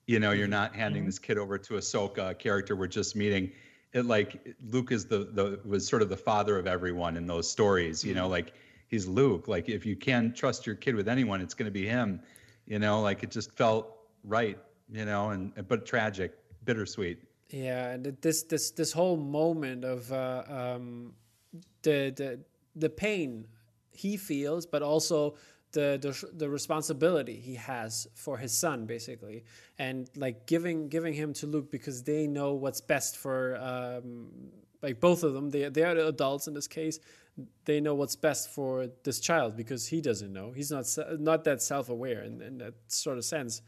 You know, you're mm-hmm. not handing mm-hmm. this kid over to Ahsoka, a character we're just meeting. It like Luke is the the was sort of the father of everyone in those stories. You know, mm-hmm. like he's Luke. Like if you can trust your kid with anyone, it's going to be him. You know, like it just felt right. You know, and but tragic, bittersweet. Yeah, and this this this whole moment of uh, um, the the the pain he feels, but also the, the the responsibility he has for his son, basically, and like giving giving him to Luke because they know what's best for um, like both of them, they they are adults in this case. They know what's best for this child because he doesn't know. He's not not that self aware in, in that sort of sense.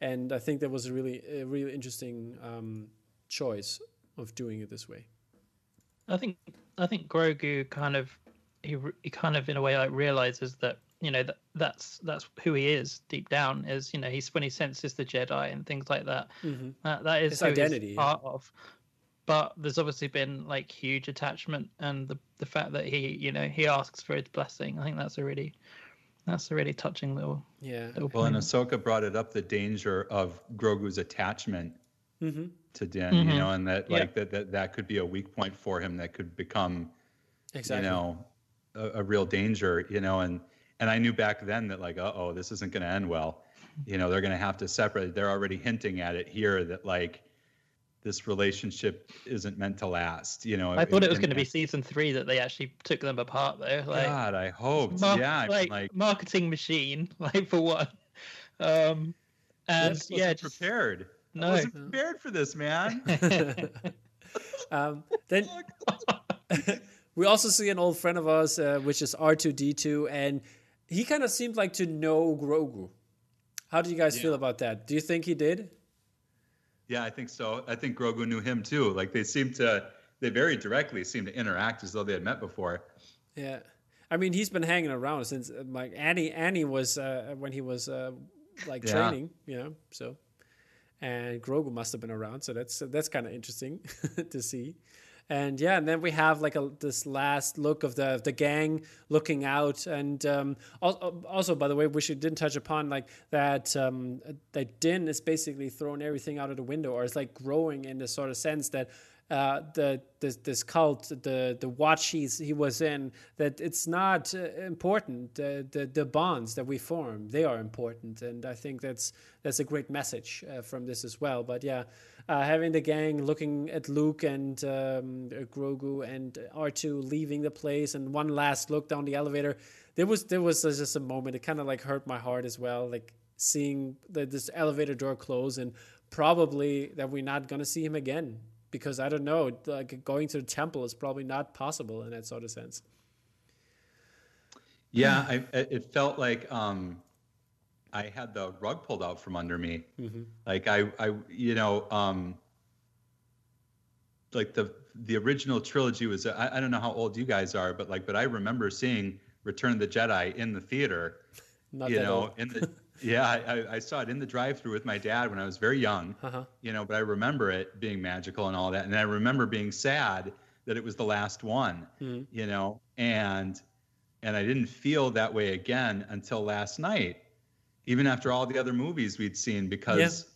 And I think that was a really a really interesting um, choice of doing it this way. I think I think Grogu kind of he he kind of in a way like realizes that you know that that's that's who he is deep down is you know he's when he senses the Jedi and things like that. That that is His identity, yeah. part of. But there's obviously been like huge attachment and the the fact that he you know he asks for his blessing. I think that's a really that's a really touching little Yeah. little Well, and point. Ahsoka brought it up the danger of Grogu's attachment Mm-hmm. to Din, Mhm. you know, and that Yeah. like that, that that could be a weak point for him that could become, Exactly. you know, a, a real danger, you know, and and I knew back then that like, uh oh, this isn't going to end well. You know, they're going to have to separate. They're already hinting at it here that like this relationship isn't meant to last. You know, I thought it was going to be season three that they actually took them apart though. Like God, I hoped. mar- yeah, I like, like marketing machine, like for what? Um, and yeah, wasn't just, prepared. No. I wasn't prepared for this, man. um, then we also see an old friend of ours, uh, which is R2D2, and he kind of seemed like to know Grogu. How do you guys feel about that? Do you think he did? Yeah, I think so. I think Grogu knew him too. Like they seem to, they very directly seem to interact as though they had met before. Yeah. I mean, he's been hanging around since uh, like Annie. Annie was uh, when he was uh, like Yeah. training, you know. So, and Grogu must have been around. So that's that's kind of interesting to see. And yeah, and then we have like a this last look of the the gang looking out, and um, also, by the way, which we didn't touch upon, like that um, that Din is basically throwing everything out of the window, or it's like growing in the sort of sense that uh, the this, this cult, the the watch he's, he was in, that it's not uh, important. The, the the bonds that we form, they are important, and I think that's that's a great message uh, from this as well. But yeah, uh, having the gang looking at Luke and um, Grogu and R two leaving the place, and one last look down the elevator, there was there was just a moment. It kind of like hurt my heart as well, like seeing the, this elevator door close and probably that we're not gonna see him again because I don't know, like going to the temple is probably not possible in that sort of sense. Yeah, I, it it felt like um, I had the rug pulled out from under me. Like I, I, you know, um, like the the original trilogy was. I, I don't know how old you guys are, but like, but I remember seeing Return of the Jedi in the theater. Not you know, in the yeah, I, I- I saw it in the drive-through with my dad when I was very young. Uh-huh. You know, but I remember it being magical and all that, and I remember being sad that it was the last one. Mm-hmm. You know, and and I didn't feel that way again until last night, even after all the other movies we'd seen, because Yeah.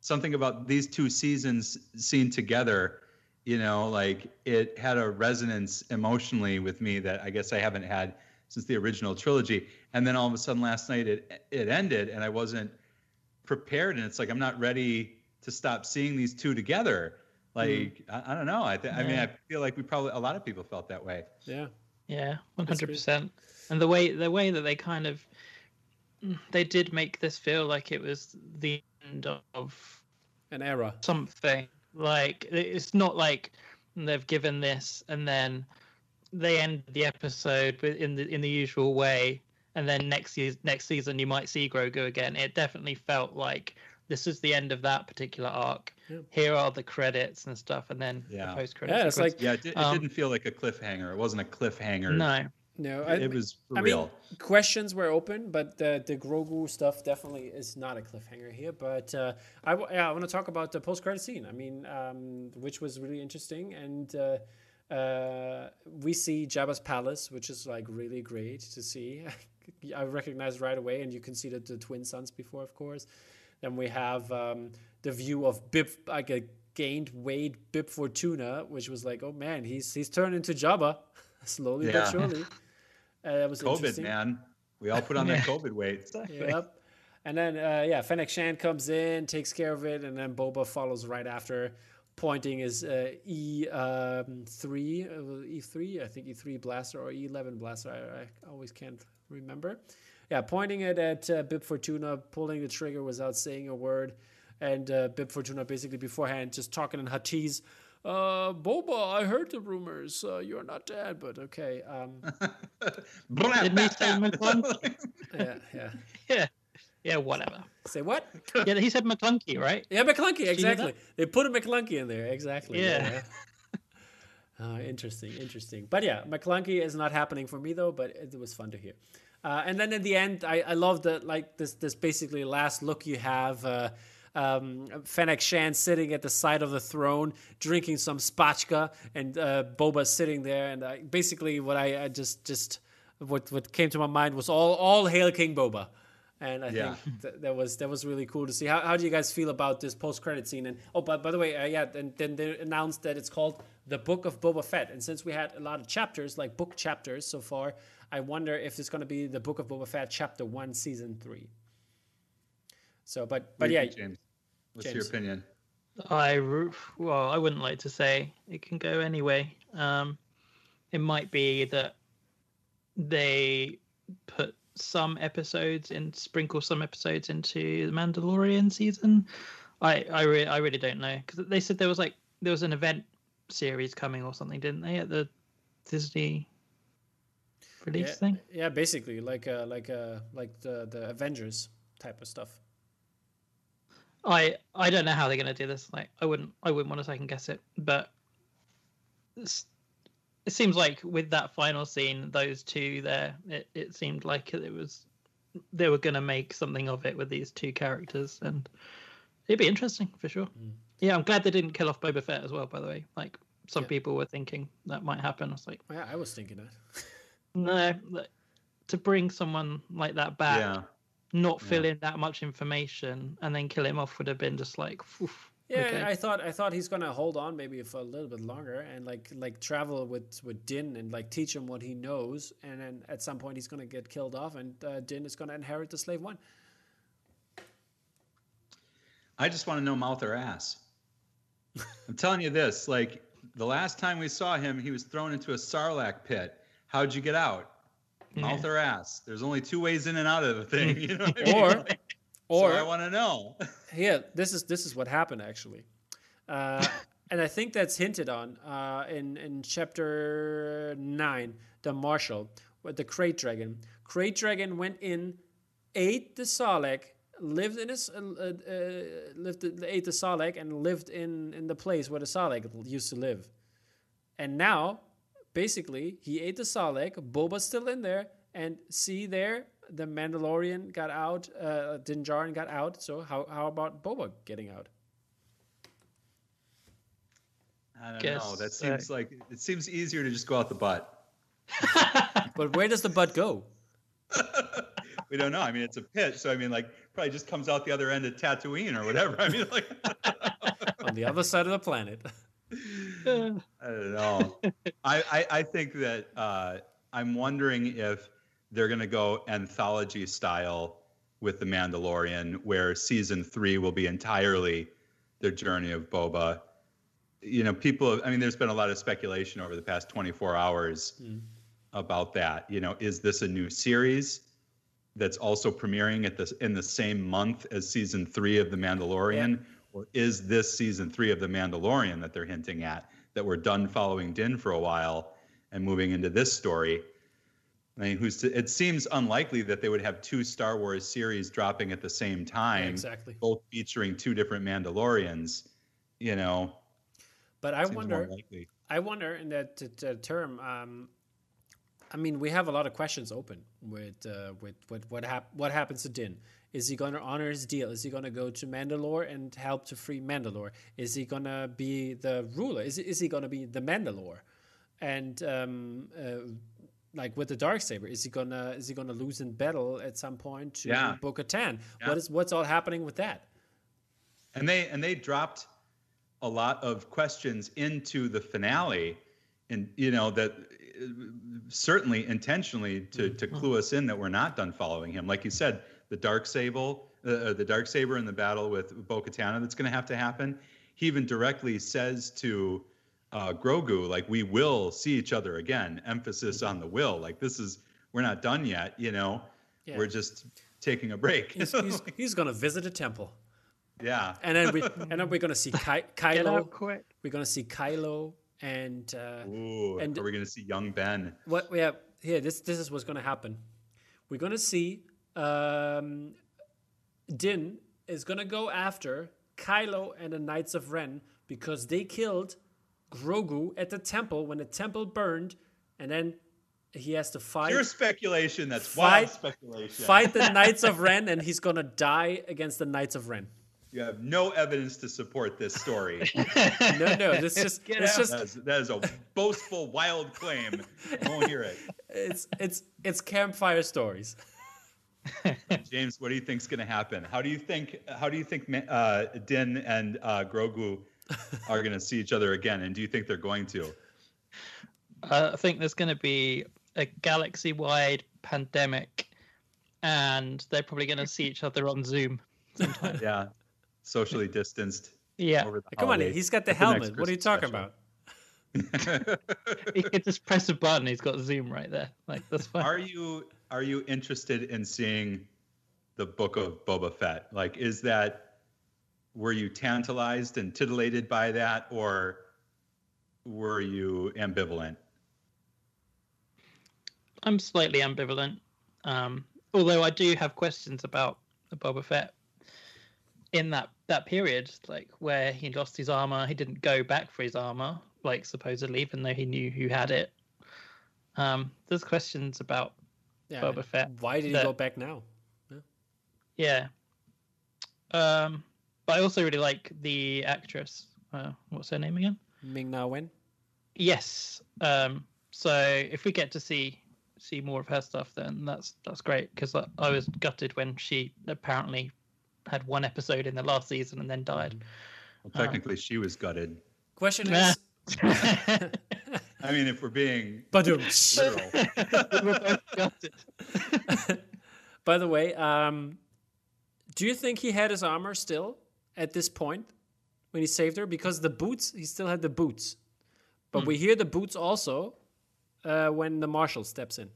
something about these two seasons seen together, you know, like it had a resonance emotionally with me that I guess I haven't had since the original trilogy. And then all of a sudden last night it it ended and I wasn't prepared and it's like I'm not ready to stop seeing these two together. Hmm. Like I, I don't know. I th- I mean I feel like we probably a lot of people felt that way. Yeah. Yeah, 100%. And the way the way that they kind of they did make this feel like it was the end of An era. something. Like it's not like they've given this and then they end the episode in the in the usual way, and then next season next season you might see Grogu again. It definitely felt like this is the end of that particular arc. Yeah. Here are the credits and stuff, and then Yeah. the post credits. Yeah, it's like Yeah, it, di- it Um, didn't feel like a cliffhanger. It wasn't a cliffhanger. no. No, I, it was for I real. mean, questions were open, but the the Grogu stuff definitely is not a cliffhanger here. But uh, I, w- yeah, I want to talk about the post credit scene. I mean, um, which was really interesting, and uh, uh, we see Jabba's palace, which is like really great to see. I recognize right away, and you can see the, the twin sons before, of course. Then we have um, the view of Bib, like a gained weight Bib Fortuna, which was like, oh man, he's he's turned into Jabba slowly but surely. Uh, that was COVID, man. We all put on that COVID weight. Yep. And then uh, yeah, Fennec Shand comes in, takes care of it, and then Boba follows right after, pointing his uh, E um, three, E three, I think E three blaster or E eleven blaster. I, I always can't remember. Yeah, pointing it at uh, Bib Fortuna, pulling the trigger without saying a word, and uh, Bib Fortuna basically beforehand just talking in Huttese. Uh, Boba, I heard the rumors. Uh, you're not dead, but okay. Um, Didn't he say Maclunkey? yeah, yeah. yeah, yeah, whatever. Say what? Yeah, he said Maclunkey, right? Yeah, Maclunkey. Exactly. They put a Maclunkey in there. Exactly. Yeah. Uh, interesting, interesting. But yeah, Maclunkey is not happening for me though. But it was fun to hear. Uh, and then in the end, I, I love that like this this basically last look you have. Uh, um, Fennec Shand sitting at the side of the throne, drinking some spotchka, and uh, Boba sitting there. And I, basically, what I, I just just what what came to my mind was all all hail King Boba. And I Yeah. think th- that was that was really cool to see. How, how do you guys feel about this post credit scene? And oh, but by the way, uh, yeah, and then they announced that it's called the Book of Boba Fett. And since we had a lot of chapters, like book chapters so far, I wonder if it's going to be the Book of Boba Fett, Chapter One, Season Three. So, but but yeah, James, what's your opinion? I well, I wouldn't like to say it can go anyway. Um, it might be that they put some episodes and sprinkle some episodes into the Mandalorian season. I I, re- I really don't know because they said there was like there was an event series coming or something, didn't they? At the Disney release yeah, thing. yeah, basically like uh, like uh, like the the Avengers type of stuff. I I don't know how they're gonna do this. Like I wouldn't I wouldn't want to second guess it, but it seems like with that final scene, those two there, it, it seemed like it was they were gonna make something of it with these two characters, and it'd be interesting for sure. Mm. Yeah, I'm glad they didn't kill off Boba Fett as well. By the way, like some Yeah. people were thinking that might happen. I was like, Yeah, I was thinking that. no, like, to bring someone like that back Yeah. Not Yeah. fill in that much information and then kill him off would have been just like oof, Yeah, okay. I thought I thought he's gonna hold on maybe for a little bit longer and like like travel with with Din and like teach him what he knows, and then at some point he's gonna get killed off, and uh, Din is gonna inherit the slave one. I just want to know mouth or ass. I'm telling you this, like the last time we saw him, he was thrown into a sarlacc pit. How'd you get out? Mouth or ass? There's only two ways in and out of the thing. You know what I mean? Or- Or so I want to know. yeah, this is this is what happened actually, uh, and I think that's hinted on uh, in in chapter nine, the Marshal with the Krayt Dragon. Krayt Dragon went in, ate the Sarlacc, lived in his uh, uh, uh, lived ate the Sarlacc and lived in in the place where the Sarlacc used to live, and now basically he ate the Sarlacc. Boba's still in there, and see there. The Mandalorian got out, uh, Din Djarin got out. So how how about Boba getting out? I don't Guess, know. That uh, seems like it seems easier to just go out the butt. But where does the butt go? We don't know. I mean, it's a pit, so I mean, like, probably just comes out the other end of Tatooine or whatever. I mean, like, On the other side of the planet. I don't know. I, I, I think that uh, I'm wondering if they're going to go anthology style with The Mandalorian, where season three will be entirely the journey of Boba. You know, people, have, I mean, there's been a lot of speculation over the past 24 hours about that. You know, is this a new series? That's also premiering at this in the same month as season three of The Mandalorian, or is this season three of The Mandalorian that they're hinting at? That we're done following Din for a while and moving into this story. I mean, who's to, it seems unlikely that they would have two Star Wars series dropping at the same time, exactly. both featuring two different Mandalorians. You know, But I wonder. I wonder in that t- t- term. Um, I mean, we have a lot of questions open with uh, with, with what hap- what happens to Din. Is he going to honor his deal? Is he going to go to Mandalore and help to free Mandalore? Is he going to be the ruler? Is, is he going to be the Mandalore? And um, uh, like with the dark saber, is he gonna is he gonna lose in battle at some point to Yeah. Bo-Katan? Yeah. What is what's all happening with that? and they and they dropped a lot of questions into the finale and you know that uh, certainly intentionally to to clue us in that we're not done following him like you said the dark sable uh, the dark saber in the battle with Bo-Katan that's going to have to happen he even directly says to uh, Grogu like we will see each other again emphasis on the will like this is we're not done yet you know Yeah. we're just taking a break He's, he's, he's gonna visit a temple. Yeah. And then we and then we're gonna see Ky- Get Kylo. out quick. We're gonna see Kylo and uh, Ooh, And- are we going to see young Ben? what we have here. This this is what's gonna happen. We're gonna see um, Din is gonna go after Kylo and the Knights of Ren because they killed Grogu at the temple when the temple burned, and then he has to fight Pure speculation. That's Fight- wild speculation. fight the Knights of Ren, and he's gonna die against the Knights of Ren. You have no evidence to support this story. No, no, this just Get it's out. just that, is, that is a boastful, wild claim. I won't hear it. it's it's it's campfire stories. James, what do you think's going to happen? How do you think? How do you think uh, Din and uh, Grogu are going to see each other again? And do you think they're going to? Uh, I think there's going to be a galaxy-wide pandemic, and they're probably going to see each other on Zoom. Yeah, socially distanced. Yeah, Over the Come on, he's got the That's next helmet. What are you talking special. about? he could just press a button. He's got Zoom right there. Like that's fine. Are you are you interested in seeing the book of Boba Fett? Like, is that were you tantalized and titillated by that, or were you ambivalent? I'm slightly ambivalent. Um, although I do have questions about the Boba Fett in that that period, like where he lost his armor, he didn't go back for his armor, like supposedly, even though he knew who had it. Um, there's questions about Yeah. Boba Fett. Why did he that- go back now? Yeah. Um, but I also really like the actress. Uh, what's her name again? Ming Na Wen. Yes. Um, so if we get to see see more of her stuff, then that's that's great because I, I was gutted when she apparently had one episode in the last season and then died. Well, technically, she was gutted. Question is, I mean, if we're being literal, we were both gutted. By the way, um, do you think he had his armor still at this point when he saved her? Because the boots, he still had the boots, but we hear the boots also uh, when the marshal steps in.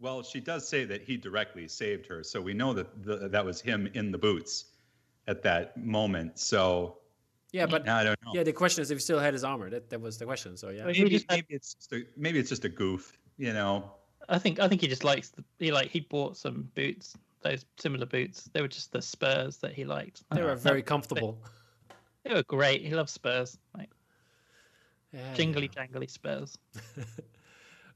well, she does say that he directly saved her, so we know that the, that was him in the boots at that moment. So Yeah, but I don't know. yeah, the question is if he still had his armor. That that was the question. So yeah, maybe, just maybe it's just a, maybe it's just a goof, you know. I think I think he just likes the he like he bought some boots, those similar boots. They were just the Spurs that he liked. they were Uh, very comfortable. They were great. He loves Spurs, like Yeah, jingly jangly Spurs.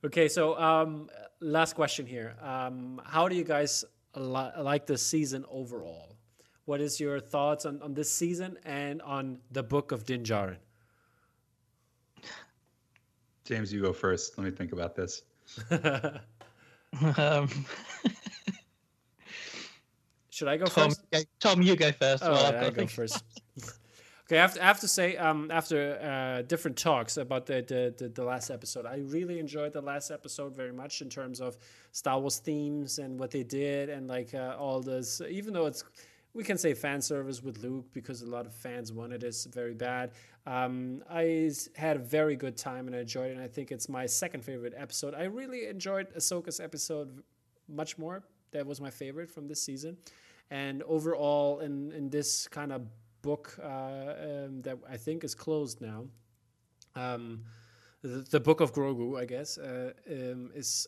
Okay, so um, last question here. Um, how do you guys li- like the season overall? What is your thoughts on, on this season and on the book of Din Djarin? James, you go first. Let me think about this. um, Should I go Tom, first? go, Tom, you go first. Oh, while yeah, I've got I to go think. first. okay, I have to, I have to say, um, after uh, different talks about the, the, the, the last episode, I really enjoyed the last episode very much in terms of Star Wars themes and what they did, and like uh, all this. Even though it's, we can say fan service with Luke because a lot of fans wanted this very bad. Um, I had a very good time and I enjoyed it. And I think it's my second favorite episode. I really enjoyed Ahsoka's episode much more. That was my favorite from this season. And overall, in, in this kind of book uh, um, that I think is closed now, um, the, the book of Grogu, I guess, uh, um, is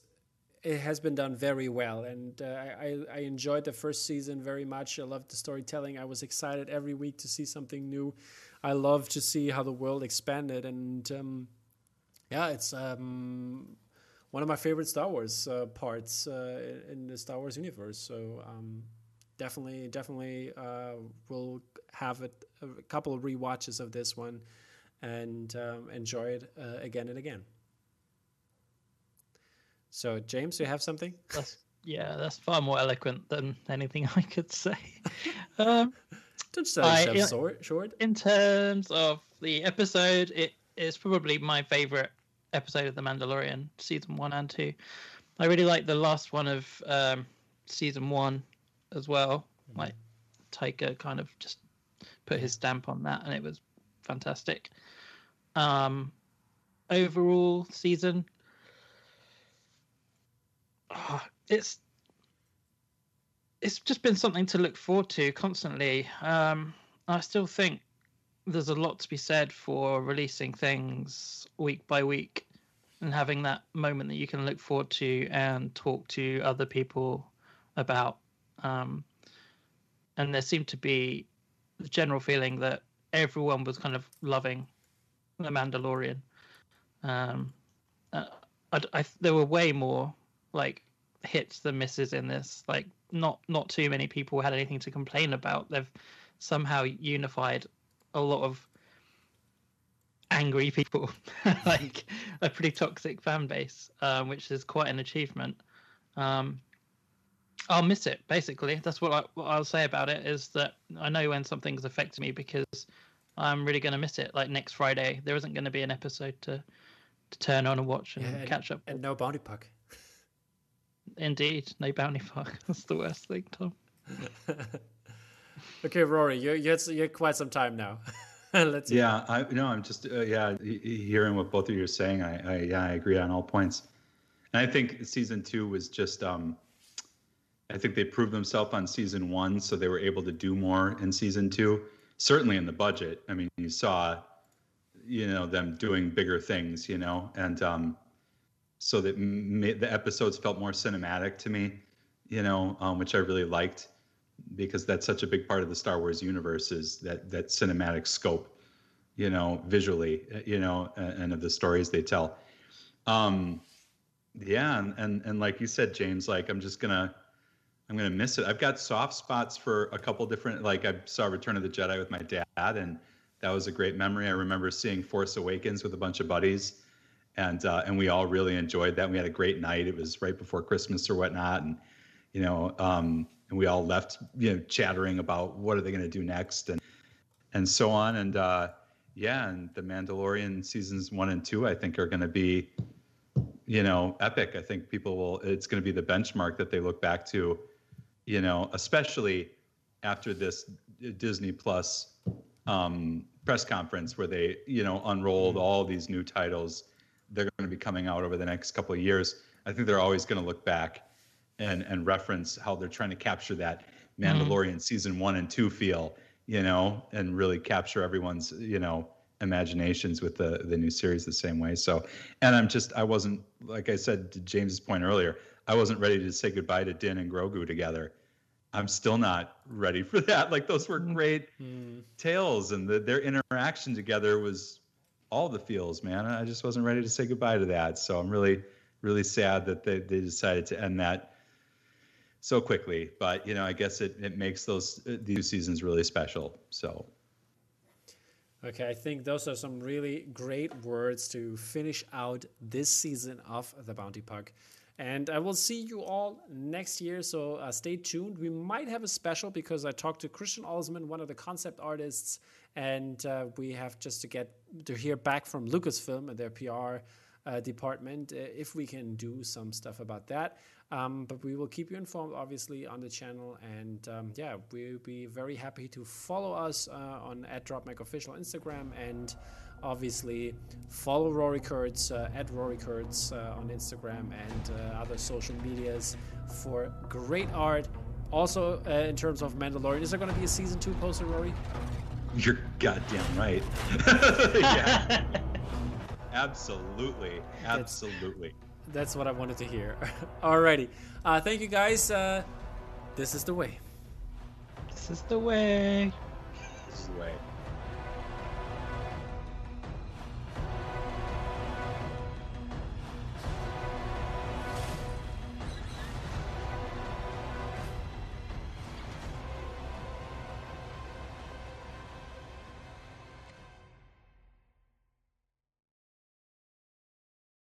it has been done very well, and uh, I, I enjoyed the first season very much. I loved the storytelling. I was excited every week to see something new. I love to see how the world expanded, and um, yeah, it's um, one of my favorite Star Wars uh, parts uh, in the Star Wars universe. So um, definitely, definitely, uh, we'll have a, a couple of rewatches of this one and um, enjoy it uh, again and again. So, James, you have something? That's, yeah, that's far more eloquent than anything I could say. um, Don't sell I- yourself short. short. in terms of the episode, it is probably my favorite episode of The Mandalorian, season one and two. I really like the last one of um, season one as well. Like Taika kind of just put his stamp on that, and it was fantastic. Um, overall season, ah, it's it's just been something to look forward to constantly. Um, I still think there's a lot to be said for releasing things week by week and having that moment that you can look forward to and talk to other people about. Um, and there seemed to be the general feeling that everyone was kind of loving the Mandalorian. Um, uh, I, I, there were way more like hits than misses in this. Like not not too many people had anything to complain about. They've somehow unified a lot of angry people, like a pretty toxic fan base, um, which is quite an achievement. Um, I'll miss it. Basically, that's what, I, what I'll say about it. Is that I know when something's affected me because I'm really going to miss it. Like next Friday, there isn't going to be an episode to to turn on and watch and, yeah, and catch up. And no bounty puck. Indeed, no bounty puck. That's the worst thing, Tom. okay, Rory, you you had, you had quite some time now. Let's. Yeah, I no, I'm just uh, yeah hearing what both of you are saying. I, I yeah I agree on all points, and I think season two was just um, I think they proved themselves on season one, so they were able to do more in season two. Certainly in the budget. I mean, you saw, you know, them doing bigger things, you know, and um, so that the episodes felt more cinematic to me, you know, um, which I really liked because that's such a big part of the Star Wars universe is that that cinematic scope, you know, visually, uh, you know, and, and of the stories they tell. Um, yeah, and, and and like you said, James, like I'm just gonna I'm gonna miss it. I've got soft spots for a couple different. Like I saw Return of the Jedi with my dad, and that was a great memory. I remember seeing Force Awakens with a bunch of buddies and uh, and we all really enjoyed that. We had a great night. It was right before Christmas or whatnot, and you know, um, and we all left, you know, chattering about what are they going to do next, and and so on. And uh, yeah, and the Mandalorian seasons one and two, I think, are going to be, you know, epic. I think people will. It's going to be the benchmark that they look back to, you know, especially after this Disney Plus um, press conference where they, you know, unrolled all these new titles they're going to be coming out over the next couple of years, I think they're always going to look back and and reference how they're trying to capture that mm-hmm. Mandalorian mm. season one and two feel, you know, and really capture everyone's, you know, imaginations with the the new series the same way. So, and I'm just I wasn't like I said to James's point earlier, I wasn't ready to say goodbye to Din and Grogu together. I'm still not ready for that. Like those were great mm. tales, and the, their interaction together was all the feels, man. I just wasn't ready to say goodbye to that. So I'm really, really sad that they, they decided to end that so quickly. But you know, I guess it, it makes those these seasons really special. So. Okay, I think those are some really great words to finish out this season of the Bounty Puck. And I will see you all next year, so uh, stay tuned. We might have a special because I talked to Christian Alzmann, one of the concept artists, and uh, we have just to get to hear back from Lucasfilm and their PR uh, department uh, if we can do some stuff about that. Um, but we will keep you informed, obviously, on the channel. And um, yeah, we'll be very happy to follow us uh, on at Official Instagram and obviously follow Rory Kurtz uh, at Rory Kurtz uh, on Instagram and uh, other social medias for great art. Also, uh, in terms of Mandalorian, is there going to be a season two poster, Rory? You're goddamn right. yeah. Absolutely. Absolutely. That's, that's, what I wanted to hear. Alrighty. Uh, thank you guys. Uh, this is the way. This is the way. This is the way.